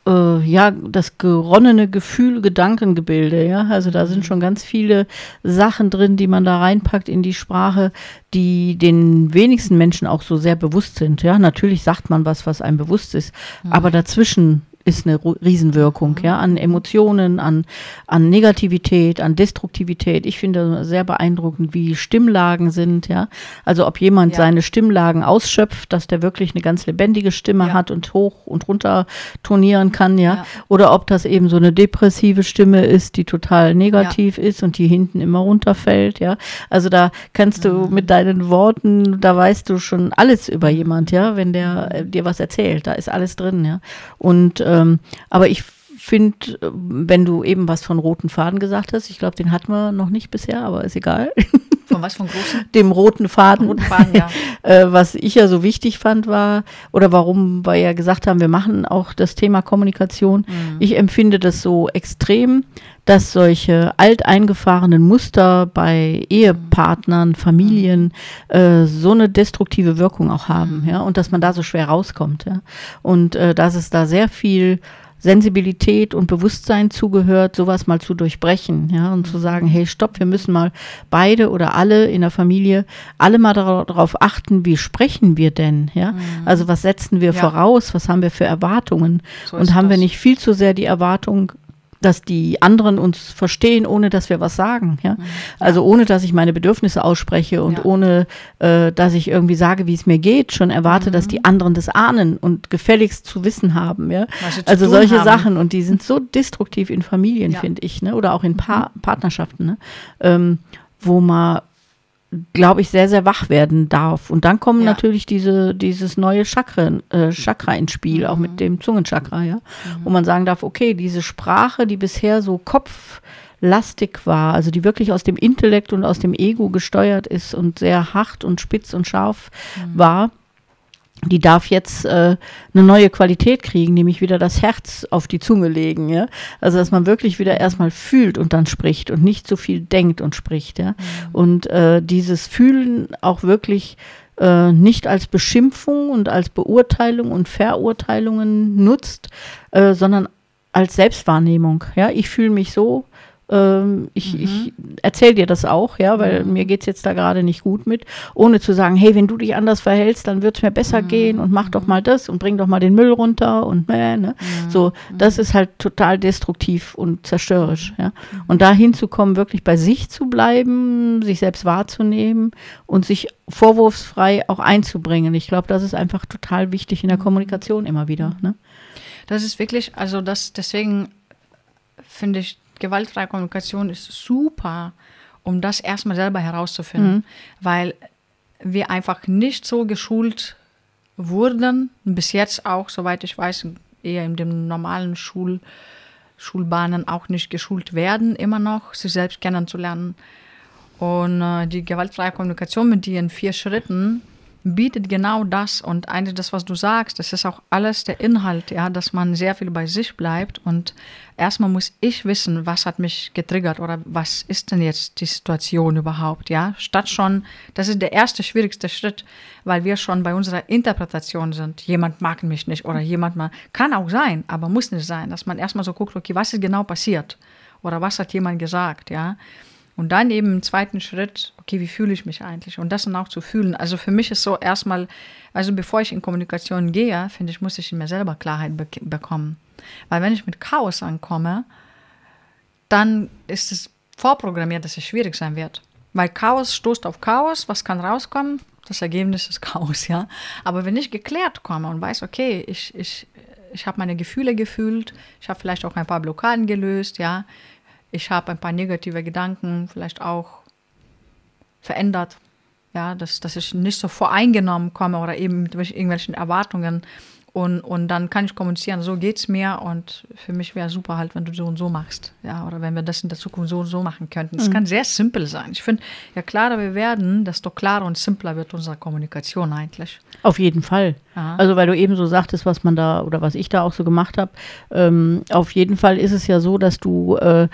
äh, ja, das geronnene Gefühl, Gedankengebilde, ja. Also da sind mhm. schon ganz viele Sachen drin, die man da reinpackt in die Sprache, die den wenigsten Menschen auch so sehr bewusst sind. Ja, natürlich sagt man was, was einem bewusst ist, mhm. aber dazwischen ist eine Riesenwirkung, ja, an Emotionen, an, an Negativität, an Destruktivität. Ich finde sehr beeindruckend, wie Stimmlagen sind, ja. Also ob jemand ja. seine Stimmlagen ausschöpft, dass der wirklich eine ganz lebendige Stimme ja. hat und hoch und runter tonieren kann, ja? ja. Oder ob das eben so eine depressive Stimme ist, die total negativ ist und die hinten immer runterfällt, ja. Also da kannst du mhm. mit deinen Worten, da weißt du schon alles über jemand, ja, wenn der äh, dir was erzählt, da ist alles drin, ja. Und äh, ähm, aber ich finde, wenn du eben was von roten Faden gesagt hast, ich glaube, den hatten wir noch nicht bisher, aber ist egal. Von was, von großen? Dem roten Faden. Roten Faden ja. äh, was ich ja so wichtig fand war, oder warum wir ja gesagt haben, wir machen auch das Thema Kommunikation. Mhm. Ich empfinde das so extrem, dass solche alteingefahrenen Muster bei Ehepartnern, Familien mhm. äh, so eine destruktive Wirkung auch haben, mhm. ja, und dass man da so schwer rauskommt, ja. Und äh, dass es da sehr viel Sensibilität und Bewusstsein zugehört, sowas mal zu durchbrechen, ja, und zu sagen, hey, stopp, wir müssen mal beide oder alle in der Familie alle mal darauf achten, wie sprechen wir denn, ja? Mhm. Also was setzen wir ja. voraus, was haben wir für Erwartungen so und haben das. wir nicht viel zu sehr die Erwartung, dass die anderen uns verstehen, ohne dass wir was sagen. Ja? Mhm. Also ohne, dass ich meine Bedürfnisse ausspreche und ja. ohne, äh, dass ich irgendwie sage, wie es mir geht, schon erwarte, mhm. dass die anderen das ahnen und gefälligst zu wissen haben. Ja? Also solche haben. Sachen und die sind so destruktiv in Familien, ja. finde ich, ne? oder auch in pa mhm. Partnerschaften, ne? ähm, wo man glaube ich, sehr, sehr wach werden darf. Und dann kommen ja. natürlich diese, dieses neue Chakra, äh, Chakra ins Spiel, mhm. auch mit mhm. dem Zungenchakra, ja. Mhm. Wo man sagen darf, okay, diese Sprache, die bisher so kopflastig war, also die wirklich aus dem Intellekt und aus dem Ego gesteuert ist und sehr hart und spitz und scharf mhm. war, die darf jetzt äh, eine neue Qualität kriegen, nämlich wieder das Herz auf die Zunge legen, ja. Also dass man wirklich wieder erstmal fühlt und dann spricht und nicht so viel denkt und spricht, ja. Mhm. Und äh, dieses Fühlen auch wirklich äh, nicht als Beschimpfung und als Beurteilung und Verurteilungen nutzt, äh, sondern als Selbstwahrnehmung. Ja, ich fühle mich so, ähm, ich, mhm. ich erzähle dir das auch, ja, weil mhm. mir geht es jetzt da gerade nicht gut mit, ohne zu sagen, hey, wenn du dich anders verhältst, dann wird es mir besser mhm. gehen und mach doch mal das und bring doch mal den Müll runter und äh, ne? So, mhm. das ist halt total destruktiv und zerstörerisch, ja. Mhm. Und da hinzukommen, wirklich bei sich zu bleiben, sich selbst wahrzunehmen und sich vorwurfsfrei auch einzubringen. Ich glaube, das ist einfach total wichtig in der mhm. Kommunikation immer wieder. Ne? Das ist wirklich, also das deswegen finde ich gewaltfreie Kommunikation ist super, um das erstmal selber herauszufinden, mhm. weil wir einfach nicht so geschult wurden, bis jetzt auch, soweit ich weiß, eher in den normalen Schul Schulbahnen auch nicht geschult werden, immer noch, sich selbst kennenzulernen. Und äh, die gewaltfreie Kommunikation mit in vier Schritten bietet genau das. Und eigentlich das, was du sagst, das ist auch alles der Inhalt, ja, dass man sehr viel bei sich bleibt. Und erstmal muss ich wissen, was hat mich getriggert oder was ist denn jetzt die Situation überhaupt, ja, statt schon, das ist der erste schwierigste Schritt, weil wir schon bei unserer Interpretation sind, jemand mag mich nicht oder jemand mal, kann auch sein, aber muss nicht sein, dass man erstmal so guckt, okay, was ist genau passiert? Oder was hat jemand gesagt, ja, und dann eben im zweiten Schritt, okay, wie fühle ich mich eigentlich? Und das dann auch zu fühlen. Also für mich ist so erstmal, also bevor ich in Kommunikation gehe, finde ich, muss ich in mir selber Klarheit be bekommen. Weil wenn ich mit Chaos ankomme, dann ist es vorprogrammiert, dass es schwierig sein wird. Weil Chaos stoßt auf Chaos, was kann rauskommen? Das Ergebnis ist Chaos, ja. Aber wenn ich geklärt komme und weiß, okay, ich, ich, ich habe meine Gefühle gefühlt, ich habe vielleicht auch ein paar Blockaden gelöst, ja. Ich habe ein paar negative Gedanken vielleicht auch verändert, ja, dass, dass ich nicht so voreingenommen komme oder eben mit irgendwelchen Erwartungen und, und dann kann ich kommunizieren, so geht's mir und für mich wäre super halt, wenn du so und so machst. Ja, oder wenn wir das in der Zukunft so und so machen könnten. Es mhm. kann sehr simpel sein. Ich finde, ja klarer wir werden, desto klarer und simpler wird unsere Kommunikation eigentlich. Auf jeden Fall. Aha. Also weil du eben so sagtest, was man da oder was ich da auch so gemacht habe, ähm, auf jeden Fall ist es ja so, dass du äh,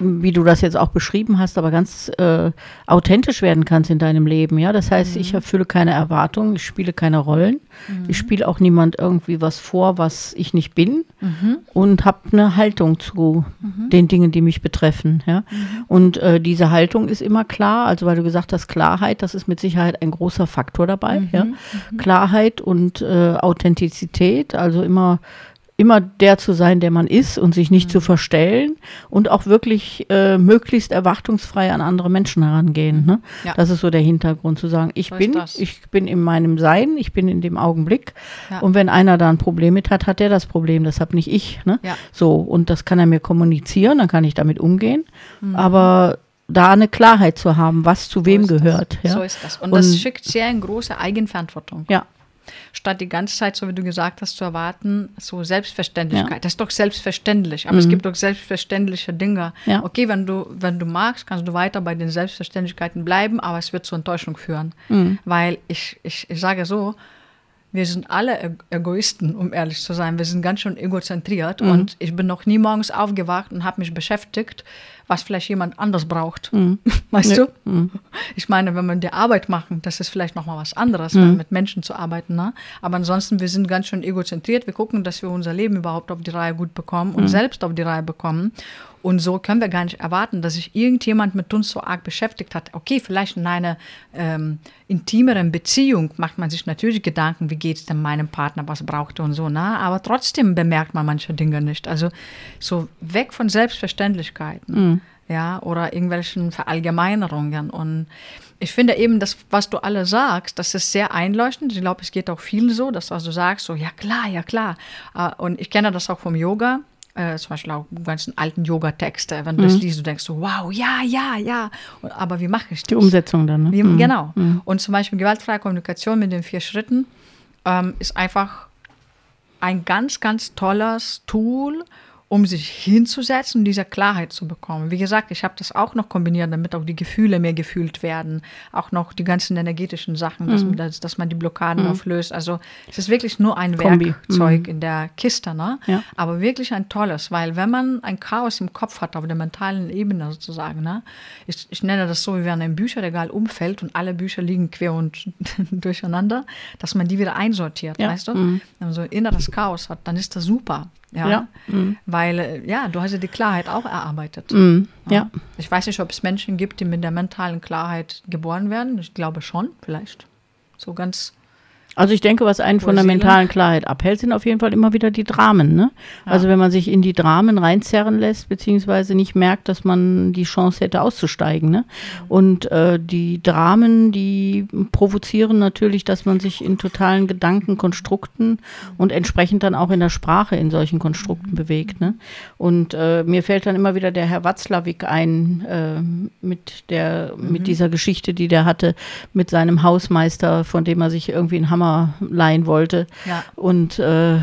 wie du das jetzt auch beschrieben hast, aber ganz äh, authentisch werden kannst in deinem Leben. Ja, das heißt, mhm. ich erfülle keine Erwartungen, ich spiele keine Rollen, mhm. ich spiele auch niemand irgendwie was vor, was ich nicht bin mhm. und habe eine Haltung zu mhm. den Dingen, die mich betreffen. Ja, mhm. und äh, diese Haltung ist immer klar. Also weil du gesagt hast, Klarheit, das ist mit Sicherheit ein großer Faktor dabei. Ja, mhm. Klarheit und äh, Authentizität, also immer immer der zu sein, der man ist und sich nicht mhm. zu verstellen und auch wirklich äh, möglichst erwartungsfrei an andere Menschen herangehen. Ne? Ja. Das ist so der Hintergrund, zu sagen, ich so bin, ich bin in meinem Sein, ich bin in dem Augenblick ja. und wenn einer da ein Problem mit hat, hat der das Problem, deshalb nicht ich. Ne? Ja. So, und das kann er mir kommunizieren, dann kann ich damit umgehen, mhm. aber da eine Klarheit zu haben, was zu so wem gehört. Ja? So ist das. Und, und das schickt sehr eine große Eigenverantwortung. Ja, statt die ganze Zeit, so wie du gesagt hast, zu erwarten, so Selbstverständlichkeit. Ja. Das ist doch selbstverständlich, aber mhm. es gibt doch selbstverständliche Dinge. Ja. Okay, wenn du, wenn du magst, kannst du weiter bei den Selbstverständlichkeiten bleiben, aber es wird zur Enttäuschung führen. Mhm. Weil ich, ich, ich sage so, wir sind alle Egoisten, um ehrlich zu sein. Wir sind ganz schön egozentriert mhm. und ich bin noch nie morgens aufgewacht und habe mich beschäftigt, was vielleicht jemand anders braucht. Mhm. Weißt ja. du? Mhm. Ich meine, wenn man die Arbeit machen, das ist vielleicht nochmal was anderes, mhm. mit Menschen zu arbeiten. Ne? Aber ansonsten, wir sind ganz schön egozentriert. Wir gucken, dass wir unser Leben überhaupt auf die Reihe gut bekommen und mhm. selbst auf die Reihe bekommen. Und so können wir gar nicht erwarten, dass sich irgendjemand mit uns so arg beschäftigt hat. Okay, vielleicht in einer ähm, intimeren Beziehung macht man sich natürlich Gedanken, wie geht es denn meinem Partner, was braucht er und so, ne? aber trotzdem bemerkt man manche Dinge nicht. Also so weg von Selbstverständlichkeiten. Mhm. Ja, oder irgendwelchen Verallgemeinerungen. Und ich finde eben, das, was du alle sagst, das ist sehr einleuchtend. Ich glaube, es geht auch vielen so, dass du also sagst, so, ja klar, ja klar. Äh, und ich kenne das auch vom Yoga äh, zum Beispiel auch ganzen alten Yoga-Texte, wenn du mhm. das liest, du denkst so, wow, ja, ja, ja. Aber wie mache ich das? Die Umsetzung dann, ne? Wie, mhm. Genau. Mhm. Und zum Beispiel gewaltfreie Kommunikation mit den vier Schritten ähm, ist einfach ein ganz, ganz tolles Tool, um sich hinzusetzen und diese Klarheit zu bekommen. Wie gesagt, ich habe das auch noch kombiniert, damit auch die Gefühle mehr gefühlt werden, auch noch die ganzen energetischen Sachen, mhm. dass, dass, man die Blockaden mhm. auflöst. Also es ist wirklich nur ein Kombi. Werkzeug mhm. in der Kiste, ne? Ja. aber wirklich ein tolles, weil wenn man ein Chaos im Kopf hat, auf der mentalen Ebene sozusagen, ne? ich, ich nenne das so, wie wenn ein Bücherregal umfällt und alle Bücher liegen quer und durcheinander, dass man die wieder einsortiert, ja. weißt du? Mhm. Wenn man so inneres Chaos hat, dann ist das super. Ja, ja. Mhm. weil äh, ja, du hast ja die Klarheit auch erarbeitet. Mhm. Ja. ja. Ich weiß nicht, ob es Menschen gibt, die mit der mentalen Klarheit geboren werden. Ich glaube schon, vielleicht. So ganz also ich denke, was einen von der mentalen Klarheit abhält, sind auf jeden Fall immer wieder die Dramen. Ne? Ja. Also wenn man sich in die Dramen reinzerren lässt, beziehungsweise nicht merkt, dass man die Chance hätte auszusteigen. Ne? Und äh, die Dramen, die provozieren natürlich, dass man sich in totalen Gedankenkonstrukten und entsprechend dann auch in der Sprache in solchen Konstrukten bewegt. Ne? Und äh, mir fällt dann immer wieder der Herr Watzlawick ein äh, mit, der, mhm. mit dieser Geschichte, die der hatte mit seinem Hausmeister, von dem er sich irgendwie in Hamburg Hammer leihen wollte. Ja. Und äh,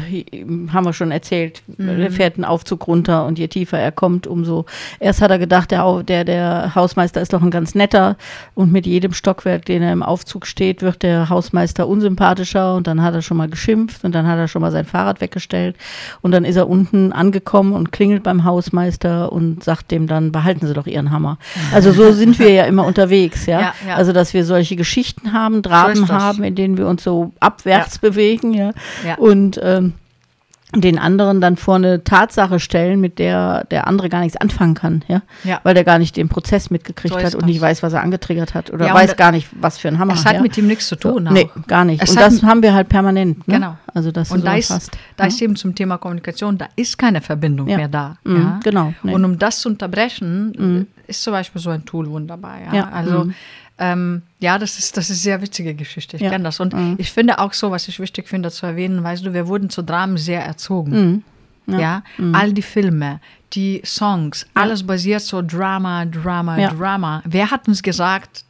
haben wir schon erzählt, mhm. er fährt einen Aufzug runter und je tiefer er kommt, umso. Erst hat er gedacht, der, der, der Hausmeister ist doch ein ganz netter und mit jedem Stockwerk, den er im Aufzug steht, wird der Hausmeister unsympathischer und dann hat er schon mal geschimpft und dann hat er schon mal sein Fahrrad weggestellt und dann ist er unten angekommen und klingelt beim Hausmeister und sagt dem dann, behalten Sie doch Ihren Hammer. Also so sind wir ja immer unterwegs, ja? ja, ja. Also dass wir solche Geschichten haben, Dramen so haben, in denen wir uns so abwärts ja. bewegen, ja. Und ähm, den anderen dann vor eine Tatsache stellen, mit der der andere gar nichts anfangen kann, ja, Ja. weil der gar nicht den Prozess mitgekriegt So hat und das. nicht weiß, was er angetriggert hat oder Ja, weiß gar nicht, was für ein Hammer. Es hat ja. mit ihm nichts zu tun. so, nee, gar nicht. Es und das haben wir halt permanent. Ne? Genau. Also das Und da ist, hast. da ist eben zum Thema Kommunikation, da ist keine Verbindung mehr da. Mhm, genau, nee. Und um das zu unterbrechen, ist zum Beispiel so ein Tool wunderbar. Ja? Ja, Also mhm. Ähm, ja, das ist, das ist eine sehr witzige Geschichte. Ich Ja, kenne das. Und mhm. ich finde auch so, was ich wichtig finde zu erwähnen, weißt du, wir wurden zu Dramen sehr erzogen. Mhm. Ja, Ja. Mhm. all die Filme, die Songs, alles basiert so Drama, Drama, Ja. Drama. Wer hat uns gesagt,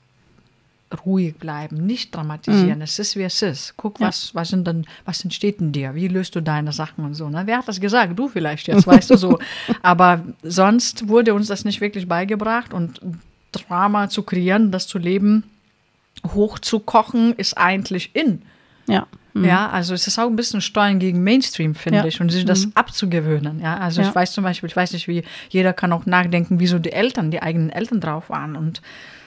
ruhig bleiben, nicht dramatisieren, es ist wie es ist. Guck, Mhm. Ja. was, was, sind denn, was entsteht in dir, wie löst du deine Sachen und so. Ne? Wer hat das gesagt? Du vielleicht jetzt, weißt du so. Aber sonst wurde uns das nicht wirklich beigebracht und Drama zu kreieren, das zu leben, hoch zu kochen, ist eigentlich in. Ja. Mhm. Ja, also es ist auch ein bisschen Steuern gegen Mainstream, finde Ja. ich, und sich das abzugewöhnen. Ja, also Ja. ich weiß zum Beispiel, ich weiß nicht, wie jeder kann auch nachdenken, wieso die Eltern, die eigenen Eltern drauf waren. Und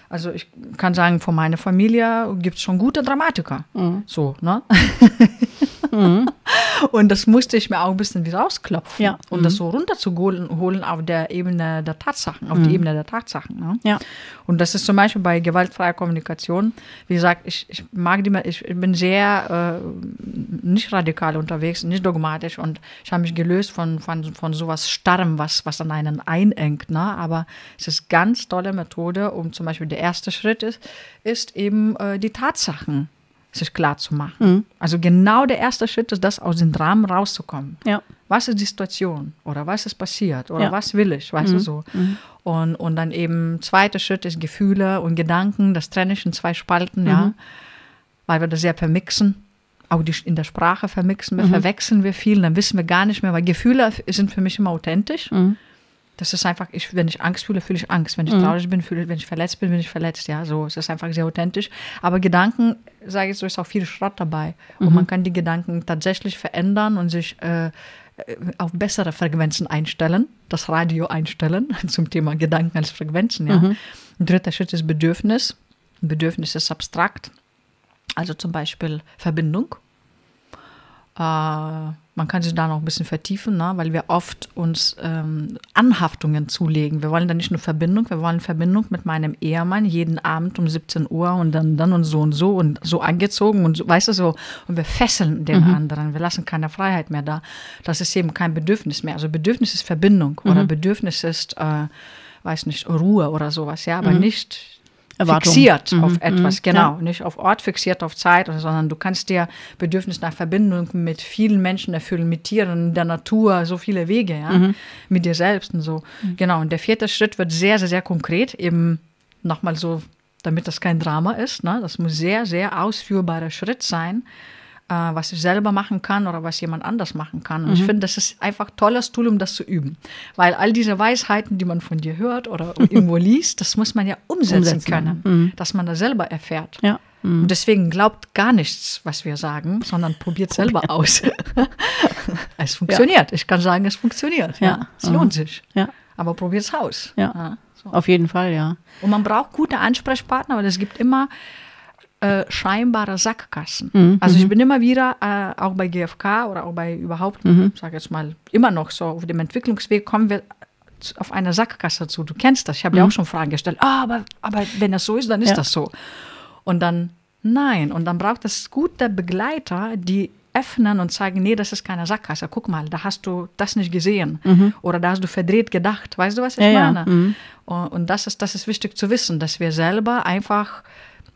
also ich kann sagen, von meiner Familie gibt es schon gute Dramatiker. Mhm. So, ne? Und das musste ich mir auch ein bisschen wieder rausklopfen. Ja. Und das so runterzuholen holen auf der Ebene der Tatsachen, auf Mhm. die Ebene der Tatsachen. Ne? Ja. Und das ist zum Beispiel bei gewaltfreier Kommunikation. Wie gesagt, ich, ich mag die, ich bin sehr äh, nicht radikal unterwegs, nicht dogmatisch und ich habe mich gelöst von, von, von sowas Starrem, was, was an einen einengt. Ne? Aber es ist ganz tolle Methode, um zum Beispiel der erste Schritt ist, ist eben äh, die Tatsachen sich klar zu machen. Mhm. Also genau der erste Schritt ist das, aus dem Dramen rauszukommen. Ja. was ist die Situation? Oder was ist passiert? Oder Ja. was will ich, weißt du so. Und, und dann eben zweiter Schritt ist Gefühle und Gedanken, das trenne ich in zwei Spalten, ja, weil wir das sehr vermixen, auch die, in der Sprache vermixen, wir verwechseln wir viel, dann wissen wir gar nicht mehr, weil Gefühle sind für mich immer authentisch. Mhm. Das ist einfach, ich, wenn ich Angst fühle, fühle ich Angst. Wenn ich traurig bin, fühle wenn ich verletzt bin, bin ich verletzt. Ja, so, es ist einfach sehr authentisch. Aber Gedanken, sage ich so, ist auch viel Schrott dabei. Und man kann die Gedanken tatsächlich verändern und sich äh, äh, auf bessere Frequenzen einstellen, das Radio einstellen zum Thema Gedanken als Frequenzen. Ja. Ein dritter Schritt ist Bedürfnis. Ein Bedürfnis ist abstrakt, also zum Beispiel Verbindung. Äh, man kann sich da noch ein bisschen vertiefen, ne? weil wir oft uns ähm, Anhaftungen zulegen. Wir wollen da nicht nur Verbindung, wir wollen Verbindung mit meinem Ehemann jeden Abend um 17 Uhr und dann, dann und so und so und so angezogen und so, weißt du so. Und wir fesseln den anderen, wir lassen keine Freiheit mehr da. Das ist eben kein Bedürfnis mehr. Also Bedürfnis ist Verbindung oder Bedürfnis ist, äh, weiß nicht, Ruhe oder sowas, ja, aber nicht Erwartung. fixiert Mhm, auf mhm, etwas, ja. genau. Nicht auf Ort fixiert, auf Zeit, sondern du kannst dir Bedürfnis nach Verbindung mit vielen Menschen erfüllen, mit Tieren, der Natur, so viele Wege, ja, Mhm. mit dir selbst und so. Genau, und der vierte Schritt wird sehr, sehr, sehr konkret, eben nochmal so, damit das kein Drama ist, ne? das muss sehr, sehr ausführbarer Schritt sein, was ich selber machen kann oder was jemand anders machen kann. Mhm. Und ich finde, das ist einfach ein tolles Tool, um das zu üben. Weil all diese Weisheiten, die man von dir hört oder irgendwo liest, das muss man ja umsetzen, Umsetzen. können, dass man das selber erfährt. Ja. Und deswegen glaubt gar nichts, was wir sagen, sondern probiert selber aus. es funktioniert. Ich kann sagen, es funktioniert. Ja. Ja. Es lohnt sich. Ja. Aber probiert es aus. Ja. so. Auf jeden Fall, ja. Und man braucht gute Ansprechpartner, aber es gibt immer äh, scheinbare Sackgassen. Mhm, Also ich bin immer wieder, äh, auch bei GfK oder auch bei überhaupt, Mhm. sage jetzt mal, immer noch so, auf dem Entwicklungsweg kommen wir auf eine Sackgasse zu. Du kennst das. Ich habe dir auch schon Fragen gestellt. Ah, aber, aber wenn das so ist, dann ist Mhm. Ja. das so. Und dann, nein. Und dann braucht es gute Begleiter, die öffnen und zeigen, nee, das ist keine Sackgasse. Guck mal, da hast du das nicht gesehen. Oder da hast du verdreht gedacht. Weißt du, was ich Mhm. Ja, ja. meine? Mhm. Und, und das, ist, das ist wichtig zu wissen, dass wir selber einfach,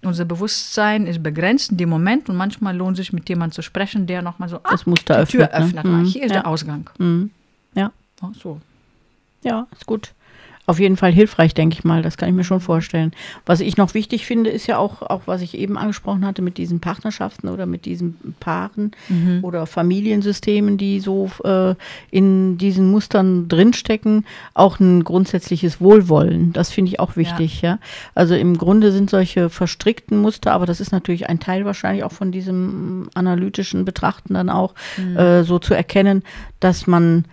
unser Bewusstsein ist begrenzt in dem Moment und manchmal lohnt sich mit jemandem zu sprechen, der nochmal so Das Muster die Tür öffnet, ne? öffnet. Mhm. Ah, Hier ist Ja. der Ausgang. Mhm. Ja. Ja, so. Ja, ist gut. Auf jeden Fall hilfreich, denke ich mal. Das kann ich mir schon vorstellen. Was ich noch wichtig finde, ist ja auch, auch was ich eben angesprochen hatte, mit diesen Partnerschaften oder mit diesen Paaren oder Familiensystemen, die so äh, in diesen Mustern drinstecken, auch ein grundsätzliches Wohlwollen. Das finde ich auch wichtig, ja. Also im Grunde sind solche verstrickten Muster, aber das ist natürlich ein Teil wahrscheinlich auch von diesem analytischen Betrachten dann auch, äh, so zu erkennen, dass man,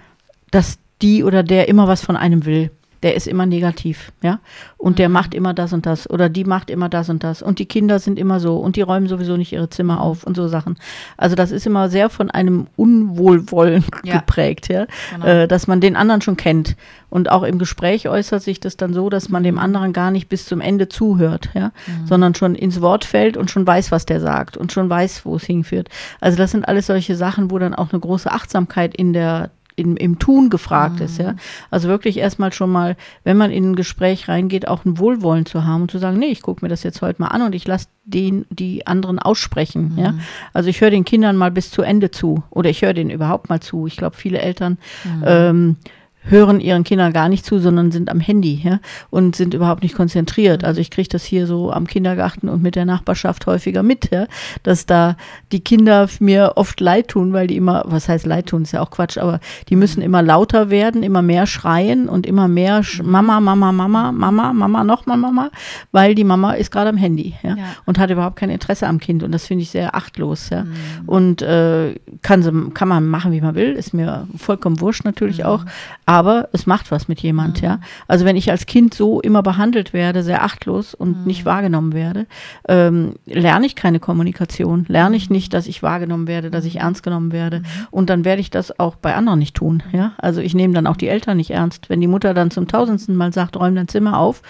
dass die oder der immer was von einem will. Der ist immer negativ, ja. Und der macht immer das und das oder die macht immer das und das und die Kinder sind immer so und die räumen sowieso nicht ihre Zimmer auf und so Sachen. Also das ist immer sehr von einem Unwohlwollen Ja. geprägt, ja, Genau. äh, dass man den anderen schon kennt. Und auch im Gespräch äußert sich das dann so, dass man dem anderen gar nicht bis zum Ende zuhört, ja, sondern schon ins Wort fällt und schon weiß, was der sagt und schon weiß, wo es hinführt. Also das sind alles solche Sachen, wo dann auch eine große Achtsamkeit in der in, im Tun gefragt ist, ja. Also wirklich erstmal schon mal, wenn man in ein Gespräch reingeht, auch ein Wohlwollen zu haben und zu sagen, nee, ich gucke mir das jetzt heute mal an und ich lasse den, die anderen aussprechen, ja. Also ich höre den Kindern mal bis zu Ende zu oder ich höre denen überhaupt mal zu. Ich glaube, viele Eltern ähm, hören ihren Kindern gar nicht zu, sondern sind am Handy ja, und sind überhaupt nicht konzentriert. Also ich kriege das hier so am Kindergarten und mit der Nachbarschaft häufiger mit, ja, dass da die Kinder mir oft leid tun, weil die immer, was heißt leid tun, ist ja auch Quatsch, aber die müssen immer lauter werden, immer mehr schreien und immer mehr sch Mama, Mama, Mama, Mama, Mama, nochmal Mama, weil die Mama ist gerade am Handy ja, Ja. und hat überhaupt kein Interesse am Kind und das finde ich sehr achtlos. Ja. Und äh, kann, kann man machen, wie man will, ist mir vollkommen wurscht natürlich auch, aber es macht was mit jemand. Ja. Also wenn ich als Kind so immer behandelt werde, sehr achtlos und nicht wahrgenommen werde, ähm, lerne ich keine Kommunikation, lerne ich nicht, dass ich wahrgenommen werde, dass ich ernst genommen werde und dann werde ich das auch bei anderen nicht tun. Ja. Also ich nehme dann auch die Eltern nicht ernst. Wenn die Mutter dann zum tausendsten Mal sagt, räum dein Zimmer auf,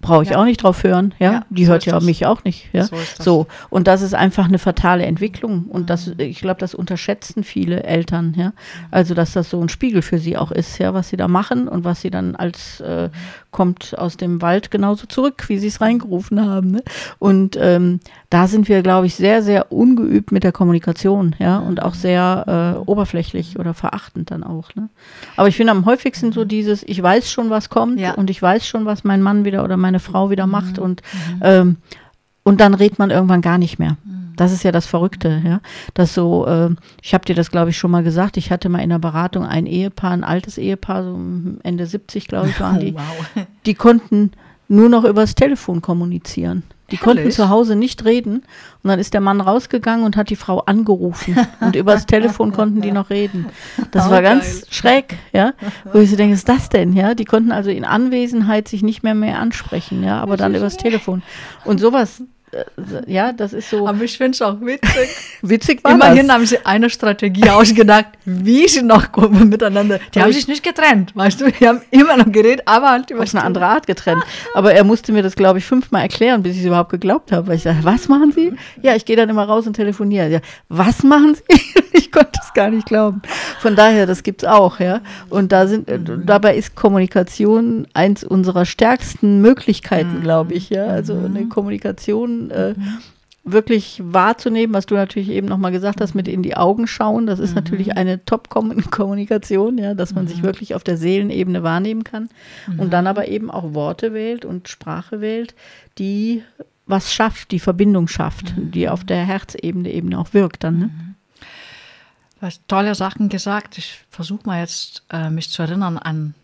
brauche ich Ja. auch nicht drauf hören. Ja, Ja, die so hört ja das. mich auch nicht. Ja, So so und das ist einfach eine fatale Entwicklung und das, ich glaube, das unterschätzen viele Eltern. Ja, also dass das so ein Spiegel für sie auch ist, ja, was sie da machen und was sie dann als äh, kommt aus dem Wald genauso zurück, wie sie es reingerufen haben. Ne? Und ähm, da sind wir, glaube ich, sehr, sehr ungeübt mit der Kommunikation, ja, und auch sehr äh, oberflächlich oder verachtend dann auch. Ne? Aber ich finde am häufigsten so dieses, ich weiß schon, was kommt Ja. und ich weiß schon, was mein Mann wieder oder meine Frau wieder macht und ähm, und dann redet man irgendwann gar nicht mehr. Das ist ja das Verrückte, ja. Das so, äh, ich habe dir das, glaube ich, schon mal gesagt. Ich hatte mal in der Beratung ein Ehepaar, ein altes Ehepaar, so Ende 70, glaube ich, waren die. wow. Die konnten nur noch übers Telefon kommunizieren. Die konnten Herrlich. zu Hause nicht reden. Und dann ist der Mann rausgegangen und hat die Frau angerufen. Und übers Telefon konnten die noch reden. Das Oh, war ganz geil. schräg, ja. Wo ich so denke, was ist das denn, ja? Die konnten also in Anwesenheit sich nicht mehr mehr ansprechen, ja, aber dann übers Telefon. Und sowas, ja, das ist so Aber ich finde es auch witzig. witzig war Immerhin das. haben sie eine Strategie ausgedacht, wie sie noch kommen miteinander. Die haben ich- sich nicht getrennt, weißt du? Die haben immer noch geredet, aber halt über eine andere Art getrennt. Aber er musste mir das, glaube ich, fünfmal erklären, bis ich es überhaupt geglaubt habe. Weil ich sage, was machen Sie? Ja, ich gehe dann immer raus und telefoniere. Ja, was machen Sie? Ich konnte es gar nicht glauben. Von daher, das gibt's auch, ja. Und da sind, äh, dabei ist Kommunikation eins unserer stärksten Möglichkeiten, glaube ich, ja. Also eine Kommunikation äh, wirklich wahrzunehmen, was du natürlich eben nochmal gesagt hast, mit in die Augen schauen. Das ist natürlich eine Top-Kommunikation, ja, dass man sich wirklich auf der Seelenebene wahrnehmen kann und dann aber eben auch Worte wählt und Sprache wählt, die was schafft, die Verbindung schafft, die auf der Herzebene eben auch wirkt dann. Ne? Du hast tolle Sachen gesagt. Ich versuche mal jetzt, äh, mich zu erinnern an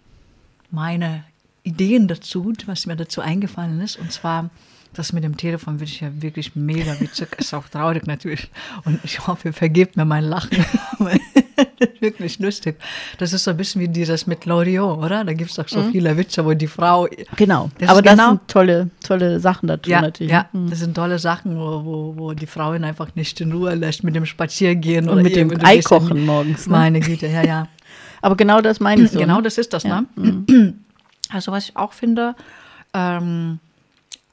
meine Ideen dazu, was mir dazu eingefallen ist. Und zwar, das mit dem Telefon finde ich ja wirklich mega witzig. Ist auch traurig natürlich. Und ich hoffe, ihr vergebt mir mein Lachen. wirklich lustig. Das ist so ein bisschen wie dieses mit Loriot, oder? Da gibt es doch so viele Witze, wo die Frau Genau. Das aber ist das genau- sind tolle, tolle Sachen dazu ja, natürlich. Ja, ne? das sind tolle Sachen, wo, wo, wo die Frauen einfach nicht in Ruhe lässt mit dem Spaziergehen Und oder mit dem Ei kochen morgens. Ne? Meine Güte, ja, ja. Aber genau das meine ich so. genau ne? das ist das, Ja. ne? Also was ich auch finde, ähm,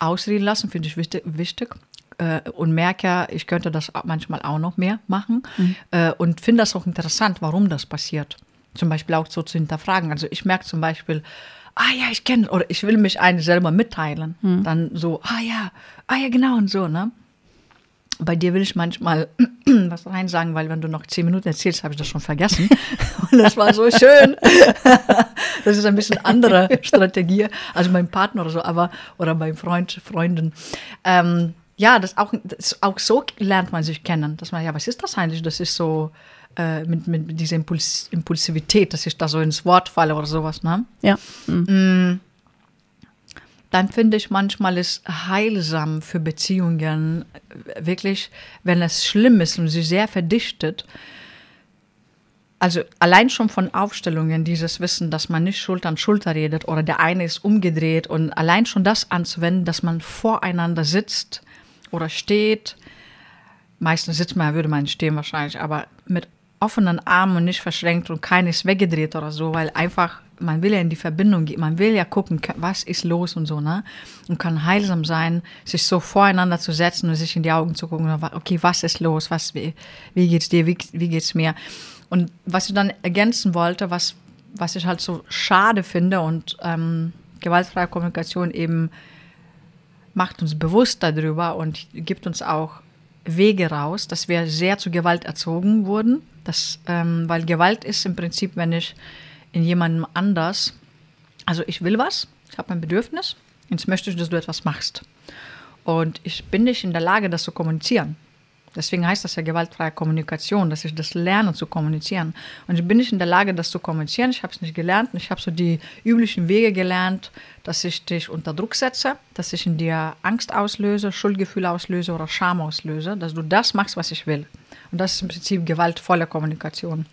ausreden lassen finde ich wichtig, wichtig. Äh, und merke ja, ich könnte das manchmal auch noch mehr machen. Mhm. Äh, und finde das auch interessant, warum das passiert. Zum Beispiel auch so zu hinterfragen. Also ich merke zum Beispiel, ah ja, ich kenne, oder ich will mich eigentlich selber mitteilen. Mhm. Dann so, ah ja, ah ja, genau und so, ne? Bei dir will ich manchmal was rein sagen, weil wenn du noch zehn Minuten erzählst, habe ich das schon vergessen. Und das war so schön. Das ist ein bisschen andere Strategie als mein Partner oder so, aber oder beim Freund, Freunden. Ähm, ja, das auch, das auch so lernt man sich kennen, dass man, ja, was ist das eigentlich? Das ist so äh, mit, mit dieser Impuls, Impulsivität, dass ich da so ins Wort falle oder sowas, ne? Ja. Mhm. Dann finde ich manchmal ist heilsam für Beziehungen wirklich, wenn es schlimm ist und sie sehr verdichtet, also allein schon von Aufstellungen, dieses Wissen, dass man nicht Schulter an Schulter redet oder der eine ist umgedreht und allein schon das anzuwenden, dass man voreinander sitzt oder steht. Meistens sitzt man, würde man stehen wahrscheinlich, aber mit offenen Armen und nicht verschränkt und keines weggedreht oder so, weil einfach, man will ja in die Verbindung gehen, man will ja gucken, was ist los und so, ne? Und kann heilsam sein, sich so voreinander zu setzen und sich in die Augen zu gucken, okay, was ist los, was, wie, wie geht's dir, wie, wie geht's mir? Und was ich dann ergänzen wollte, was, was ich halt so schade finde und ähm, gewaltfreie Kommunikation eben macht uns bewusst darüber und gibt uns auch Wege raus, dass wir sehr zu Gewalt erzogen wurden. Das, ähm, weil Gewalt ist im Prinzip, wenn ich in jemandem anders, also ich will was, ich habe ein Bedürfnis, jetzt möchte ich, dass du etwas machst. Und ich bin nicht in der Lage, das zu kommunizieren. Deswegen heißt das ja gewaltfreie Kommunikation, dass ich das lerne zu kommunizieren. Und ich bin nicht in der Lage, das zu kommunizieren. Ich habe es nicht gelernt. Ich habe so die üblichen Wege gelernt, dass ich dich unter Druck setze, dass ich in dir Angst auslöse, Schuldgefühle auslöse oder Scham auslöse, dass du das machst, was ich will. Und das ist im Prinzip gewaltvolle Kommunikation.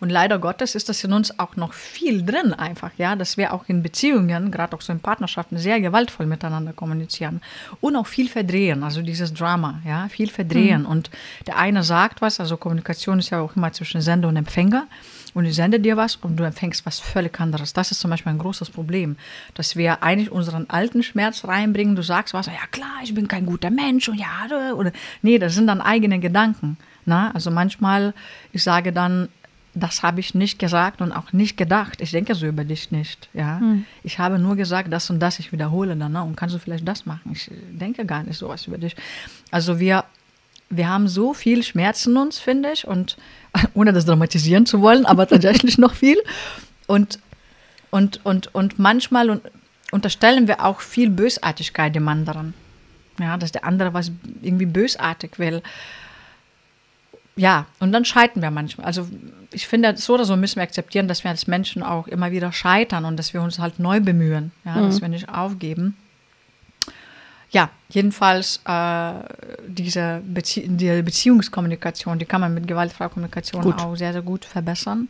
Und leider Gottes ist das in uns auch noch viel drin einfach, ja, dass wir auch in Beziehungen, gerade auch so in Partnerschaften, sehr gewaltvoll miteinander kommunizieren und auch viel verdrehen, also dieses Drama, ja, viel verdrehen. Mhm. Und der eine sagt was, also Kommunikation ist ja auch immer zwischen Sender und Empfänger. Und ich sende dir was und du empfängst was völlig anderes. Das ist zum Beispiel ein großes Problem, dass wir eigentlich unseren alten Schmerz reinbringen. Du sagst was, ja klar, ich bin kein guter Mensch und ja, oder nee, das sind dann eigene Gedanken. Na? Also manchmal, ich sage dann, das habe ich nicht gesagt und auch nicht gedacht. Ich denke so über dich nicht. Ja? Hm. Ich habe nur gesagt, das und das, ich wiederhole dann. Ne? Und kannst du vielleicht das machen? Ich denke gar nicht sowas über dich. Also wir, wir haben so viel Schmerz in uns, finde ich, und ohne das dramatisieren zu wollen, aber tatsächlich noch viel. Und, und, und, und manchmal und, unterstellen wir auch viel Bösartigkeit dem anderen. Ja, dass der andere was irgendwie bösartig will ja, und dann scheitern wir manchmal. Also ich finde, so oder so müssen wir akzeptieren, dass wir als Menschen auch immer wieder scheitern und dass wir uns halt neu bemühen, ja, mhm. dass wir nicht aufgeben. Ja, jedenfalls äh, diese Bezie die Beziehungskommunikation, die kann man mit gewaltfreier Kommunikation gut. auch sehr, sehr gut verbessern.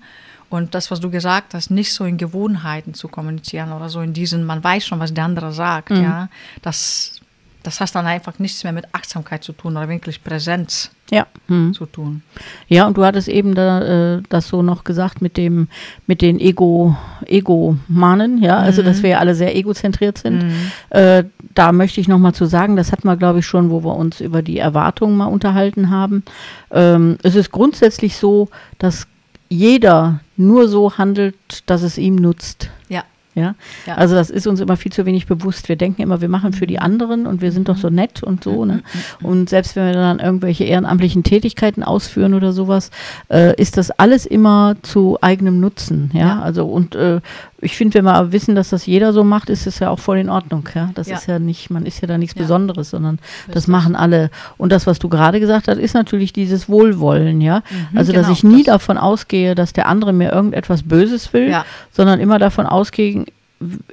Und das, was du gesagt hast, nicht so in Gewohnheiten zu kommunizieren oder so in diesen, man weiß schon, was der andere sagt, mhm. ja, das das hat dann einfach nichts mehr mit Achtsamkeit zu tun oder wirklich Präsenz ja. hm. zu tun. Ja, und du hattest eben da, äh, das so noch gesagt mit dem, mit den Ego, Ego-Manen, ja, also dass mhm. wir ja alle sehr egozentriert sind. Mhm. Äh, da möchte ich nochmal zu sagen, das hatten wir, glaube ich, schon, wo wir uns über die Erwartungen mal unterhalten haben. Ähm, es ist grundsätzlich so, dass jeder nur so handelt, dass es ihm nutzt. Ja. Ja? ja? Also das ist uns immer viel zu wenig bewusst. Wir denken immer, wir machen für die mhm. anderen und wir sind doch so mhm. nett und so. Ne? Mhm. Und selbst wenn wir dann irgendwelche ehrenamtlichen Tätigkeiten ausführen oder sowas, äh, ist das alles immer zu eigenem Nutzen. Ja, ja. also und äh, ich finde, wenn wir wissen, dass das jeder so macht, ist es ja auch voll in Ordnung. Ja, das ja. ist ja nicht, man ist ja da nichts Besonderes, sondern das, das machen alle. Und das, was du gerade gesagt hast, ist natürlich dieses Wohlwollen. Ja, mhm, also dass genau, ich nie davon ausgehe, dass der andere mir irgendetwas Böses will, sondern immer davon ausgehe,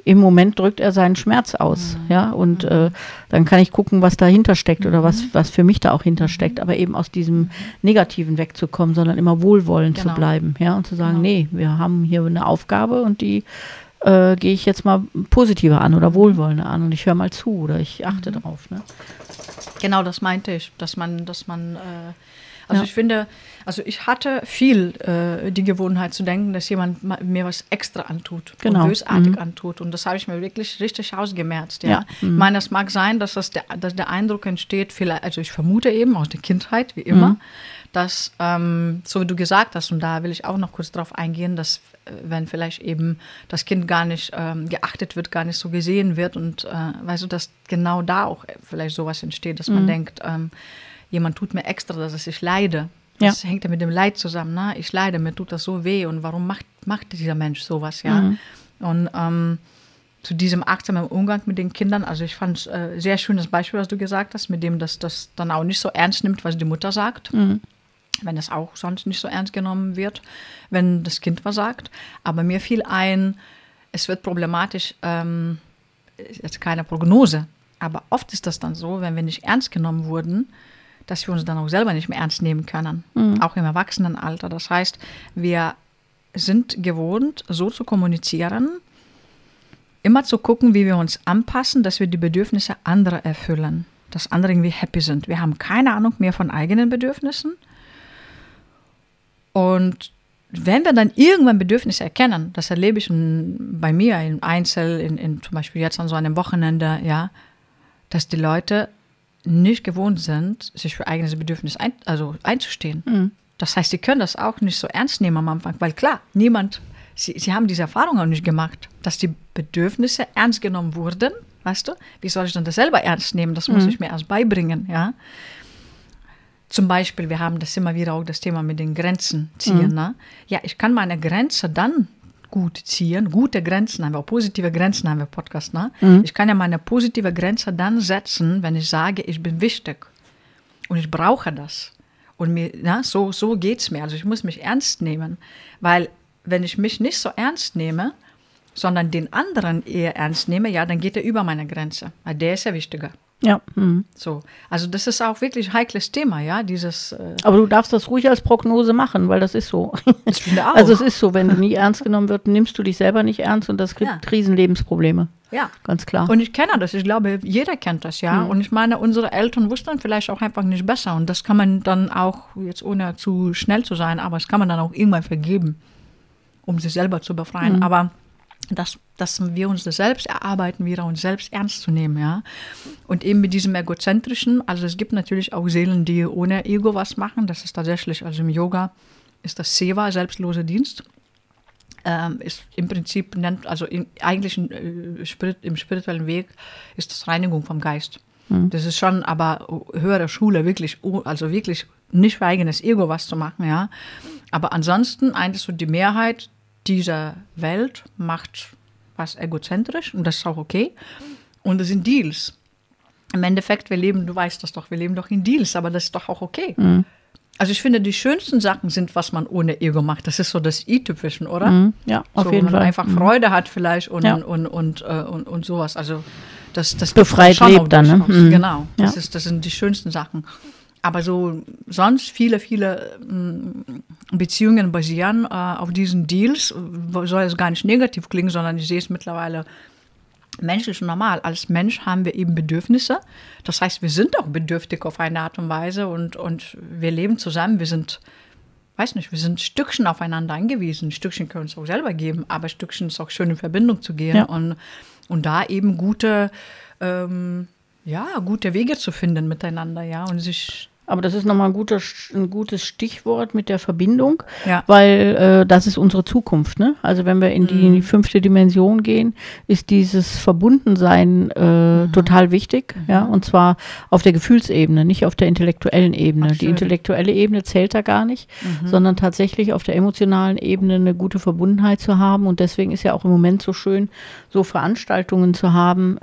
im Moment drückt er seinen Schmerz aus, mhm. ja, und mhm. äh, dann kann ich gucken, was dahinter steckt oder was, mhm. was für mich da auch hintersteckt, mhm. aber eben aus diesem Negativen wegzukommen, sondern immer wohlwollend genau. zu bleiben, ja, und zu sagen, genau. nee, wir haben hier eine Aufgabe und die äh, gehe ich jetzt mal positiver an oder wohlwollender an und ich höre mal zu oder ich achte mhm. drauf, ne? Genau, das meinte ich, dass man, dass man äh, also ja. ich finde, also ich hatte viel äh, die Gewohnheit zu denken, dass jemand mir was extra antut genau. und bösartig mhm. antut. Und das habe ich mir wirklich richtig ausgemerzt. Ja. ja. Mhm. Ich meine, es mag sein, dass, das der, dass der Eindruck entsteht, vielleicht, also ich vermute eben aus der Kindheit, wie immer, mhm. dass, ähm, so wie du gesagt hast, und da will ich auch noch kurz drauf eingehen, dass äh, wenn vielleicht eben das Kind gar nicht ähm, geachtet wird, gar nicht so gesehen wird und äh, weißt du, dass genau da auch vielleicht sowas entsteht, dass man mhm. denkt, ähm, jemand tut mir extra, dass ich leide. Das ja. hängt ja mit dem Leid zusammen. Ne? Ich leide, mir tut das so weh und warum macht, macht dieser Mensch sowas, ja? Mhm. Und ähm, zu diesem achtsamen Umgang mit den Kindern, also ich fand es äh, sehr schönes Beispiel, was du gesagt hast, mit dem dass das dann auch nicht so ernst nimmt, was die Mutter sagt. Mhm. Wenn das auch sonst nicht so ernst genommen wird, wenn das Kind was sagt. Aber mir fiel ein, es wird problematisch, ähm, jetzt keine Prognose, aber oft ist das dann so, wenn wir nicht ernst genommen wurden, dass wir uns dann auch selber nicht mehr ernst nehmen können, Mhm. auch im Erwachsenenalter. Das heißt, wir sind gewohnt, so zu kommunizieren, immer zu gucken, wie wir uns anpassen, dass wir die Bedürfnisse anderer erfüllen, dass andere irgendwie happy sind. Wir haben keine Ahnung mehr von eigenen Bedürfnissen. Und wenn wir dann irgendwann Bedürfnisse erkennen, das erlebe ich bei mir im Einzel, in, in, zum Beispiel jetzt an so einem Wochenende, ja, dass die Leute nicht gewohnt sind, sich für eigenes Bedürfnis ein, also einzustehen. Mhm. Das heißt, sie können das auch nicht so ernst nehmen am Anfang, weil klar, niemand, sie, sie haben diese Erfahrung auch nicht gemacht, dass die Bedürfnisse ernst genommen wurden, weißt du? Wie soll ich denn das selber ernst nehmen? Das muss Mhm. ich mir erst beibringen, ja. Zum Beispiel, wir haben das immer wieder auch das Thema mit den Grenzen ziehen. Ne? Ja, ich kann meine Grenze dann gut ziehen. Gute Grenzen haben wir, auch positive Grenzen haben wir Podcast. Ne? Ich kann ja meine positive Grenze dann setzen, wenn ich sage, ich bin wichtig und ich brauche das. Und mir, na, so, so geht es mir. Also ich muss mich ernst nehmen, weil wenn ich mich nicht so ernst nehme, sondern den anderen eher ernst nehme, ja, dann geht er über meine Grenze. Weil der ist ja wichtiger. Ja. Mhm. So, also das ist auch wirklich ein heikles Thema, ja, dieses, äh, Aber du darfst das ruhig als Prognose machen, weil das ist so. ich finde auch. Also es ist so, wenn du nie ernst genommen wird, nimmst du dich selber nicht ernst und das gibt Ja. Riesenlebensprobleme. ja. Ganz klar. Und ich kenne das, ich glaube, jeder kennt das, ja. Und ich meine, unsere Eltern wussten vielleicht auch einfach nicht besser. Und das kann man dann auch, jetzt ohne zu schnell zu sein, aber das kann man dann auch irgendwann vergeben, um sich selber zu befreien. Aber dass, dass wir uns das selbst erarbeiten, wieder uns selbst ernst zu nehmen, ja. Und eben mit diesem egozentrischen, also es gibt natürlich auch Seelen, die ohne Ego was machen. Das ist tatsächlich, also im Yoga ist das Seva, selbstlose Dienst. Ähm, ist im Prinzip nennt, also in, eigentlich in, äh, Spirit, im spirituellen Weg ist das Reinigung vom Geist. Das ist schon aber höhere Schule, wirklich, oh, also wirklich nicht für eigenes Ego was zu machen, ja. Aber ansonsten, eigentlich so die Mehrheit dieser Welt macht was egozentrisch und das ist auch okay. Und das sind Deals. Im Endeffekt, wir leben, du weißt das doch, wir leben doch in Deals, aber das ist doch auch okay. Also ich finde, die schönsten Sachen sind, was man ohne Ego macht. Das ist so das i-Typischen, oder? Mhm. Ja, auf so, jeden wo man Fall. einfach Mhm. Freude hat vielleicht und, Ja. und, und, äh, und, und sowas. Also das, das Befreit lebt dann, ne? Mhm. Genau, das, Ja. ist, das sind die schönsten Sachen. Aber so sonst viele, viele mm, Beziehungen basieren äh, auf diesen Deals. Soll es gar nicht negativ klingen, sondern ich sehe es mittlerweile menschlich und normal. Als Mensch haben wir eben Bedürfnisse. Das heißt, wir sind auch bedürftig auf eine Art und Weise und, und wir leben zusammen. Wir sind, weiß nicht, wir sind Stückchen aufeinander angewiesen. Stückchen können uns auch selber geben, aber Stückchen ist auch schön in Verbindung zu gehen Ja. und, und da eben gute, ähm, ja, gute Wege zu finden miteinander, ja, und sich Aber das ist nochmal ein, guter, ein gutes Stichwort mit der Verbindung, Ja. weil äh, das ist unsere Zukunft. Ne? Also wenn wir in die, in die fünfte Dimension gehen, ist dieses Verbundensein äh, total wichtig. Ja? Und zwar auf der Gefühlsebene, nicht auf der intellektuellen Ebene. Ach, die intellektuelle Ebene zählt da gar nicht, sondern tatsächlich auf der emotionalen Ebene eine gute Verbundenheit zu haben. Und deswegen ist ja auch im Moment so schön, so Veranstaltungen zu haben,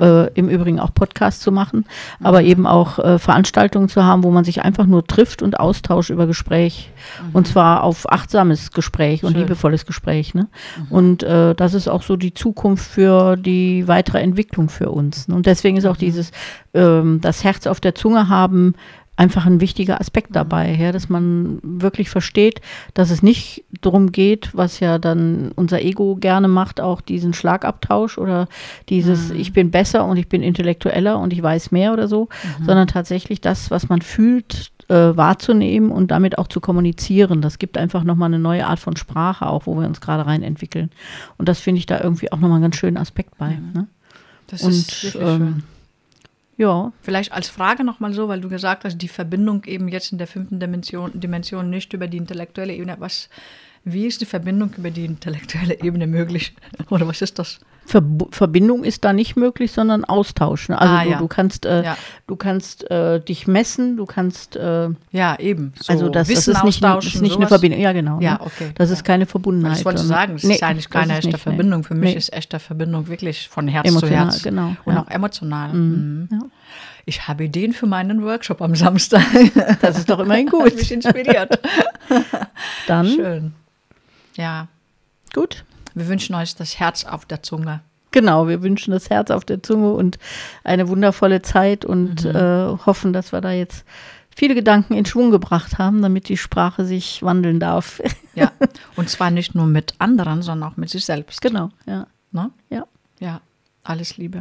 äh, im Übrigen auch Podcasts zu machen, aber eben auch äh, Veranstaltungen zu haben, wo man sich einfach nur trifft und austauscht über Gespräch. Und zwar auf achtsames Gespräch und Schön. liebevolles Gespräch. Ne? Und äh, das ist auch so die Zukunft für die weitere Entwicklung für uns. Ne? Und deswegen ist auch dieses ähm, das Herz auf der Zunge haben einfach ein wichtiger Aspekt dabei, ja, dass man wirklich versteht, dass es nicht darum geht, was ja dann unser Ego gerne macht, auch diesen Schlagabtausch oder dieses ich bin besser und ich bin intellektueller und ich weiß mehr oder so, sondern tatsächlich das, was man fühlt, äh, wahrzunehmen und damit auch zu kommunizieren. Das gibt einfach nochmal eine neue Art von Sprache auch, wo wir uns gerade rein entwickeln. Und das finde ich da irgendwie auch nochmal einen ganz schönen Aspekt bei. Ne? das Und ist wirklich schön. Ja, Vielleicht als Frage nochmal so, weil du gesagt hast, die Verbindung eben jetzt in der fünften Dimension, Dimension nicht über die intellektuelle Ebene. Was, wie ist die Verbindung über die intellektuelle Ebene möglich? Oder was ist das? Verbindung ist da nicht möglich, sondern Austausch. Ne? Also Ah, du, ja. du kannst, äh, Ja. du kannst äh, dich messen, du kannst, äh, Ja, eben. So also das, das ist nicht, ist nicht eine. Verbindung. Ja, genau. Ja, ne? okay. Das ja. ist keine Verbundenheit. Ich wollte sagen, es Nee, ist eigentlich keine echte nicht, nee. Verbindung. Für mich Nee. ist echte Verbindung wirklich von Herz Emotional, zu Herz. genau, Und auch emotional. Mhm. Ja. Ich habe Ideen für meinen Workshop am Samstag. Das ist doch immerhin Hat gut. mich inspiriert. Dann, Schön. Ja, gut. wir wünschen euch das Herz auf der Zunge. Genau, wir wünschen das Herz auf der Zunge und eine wundervolle Zeit und Mhm. äh, hoffen, dass wir da jetzt viele Gedanken in Schwung gebracht haben, damit die Sprache sich wandeln darf. Ja, und zwar nicht nur mit anderen, sondern auch mit sich selbst. genau, ja. Ne? Ja. Ja, alles Liebe.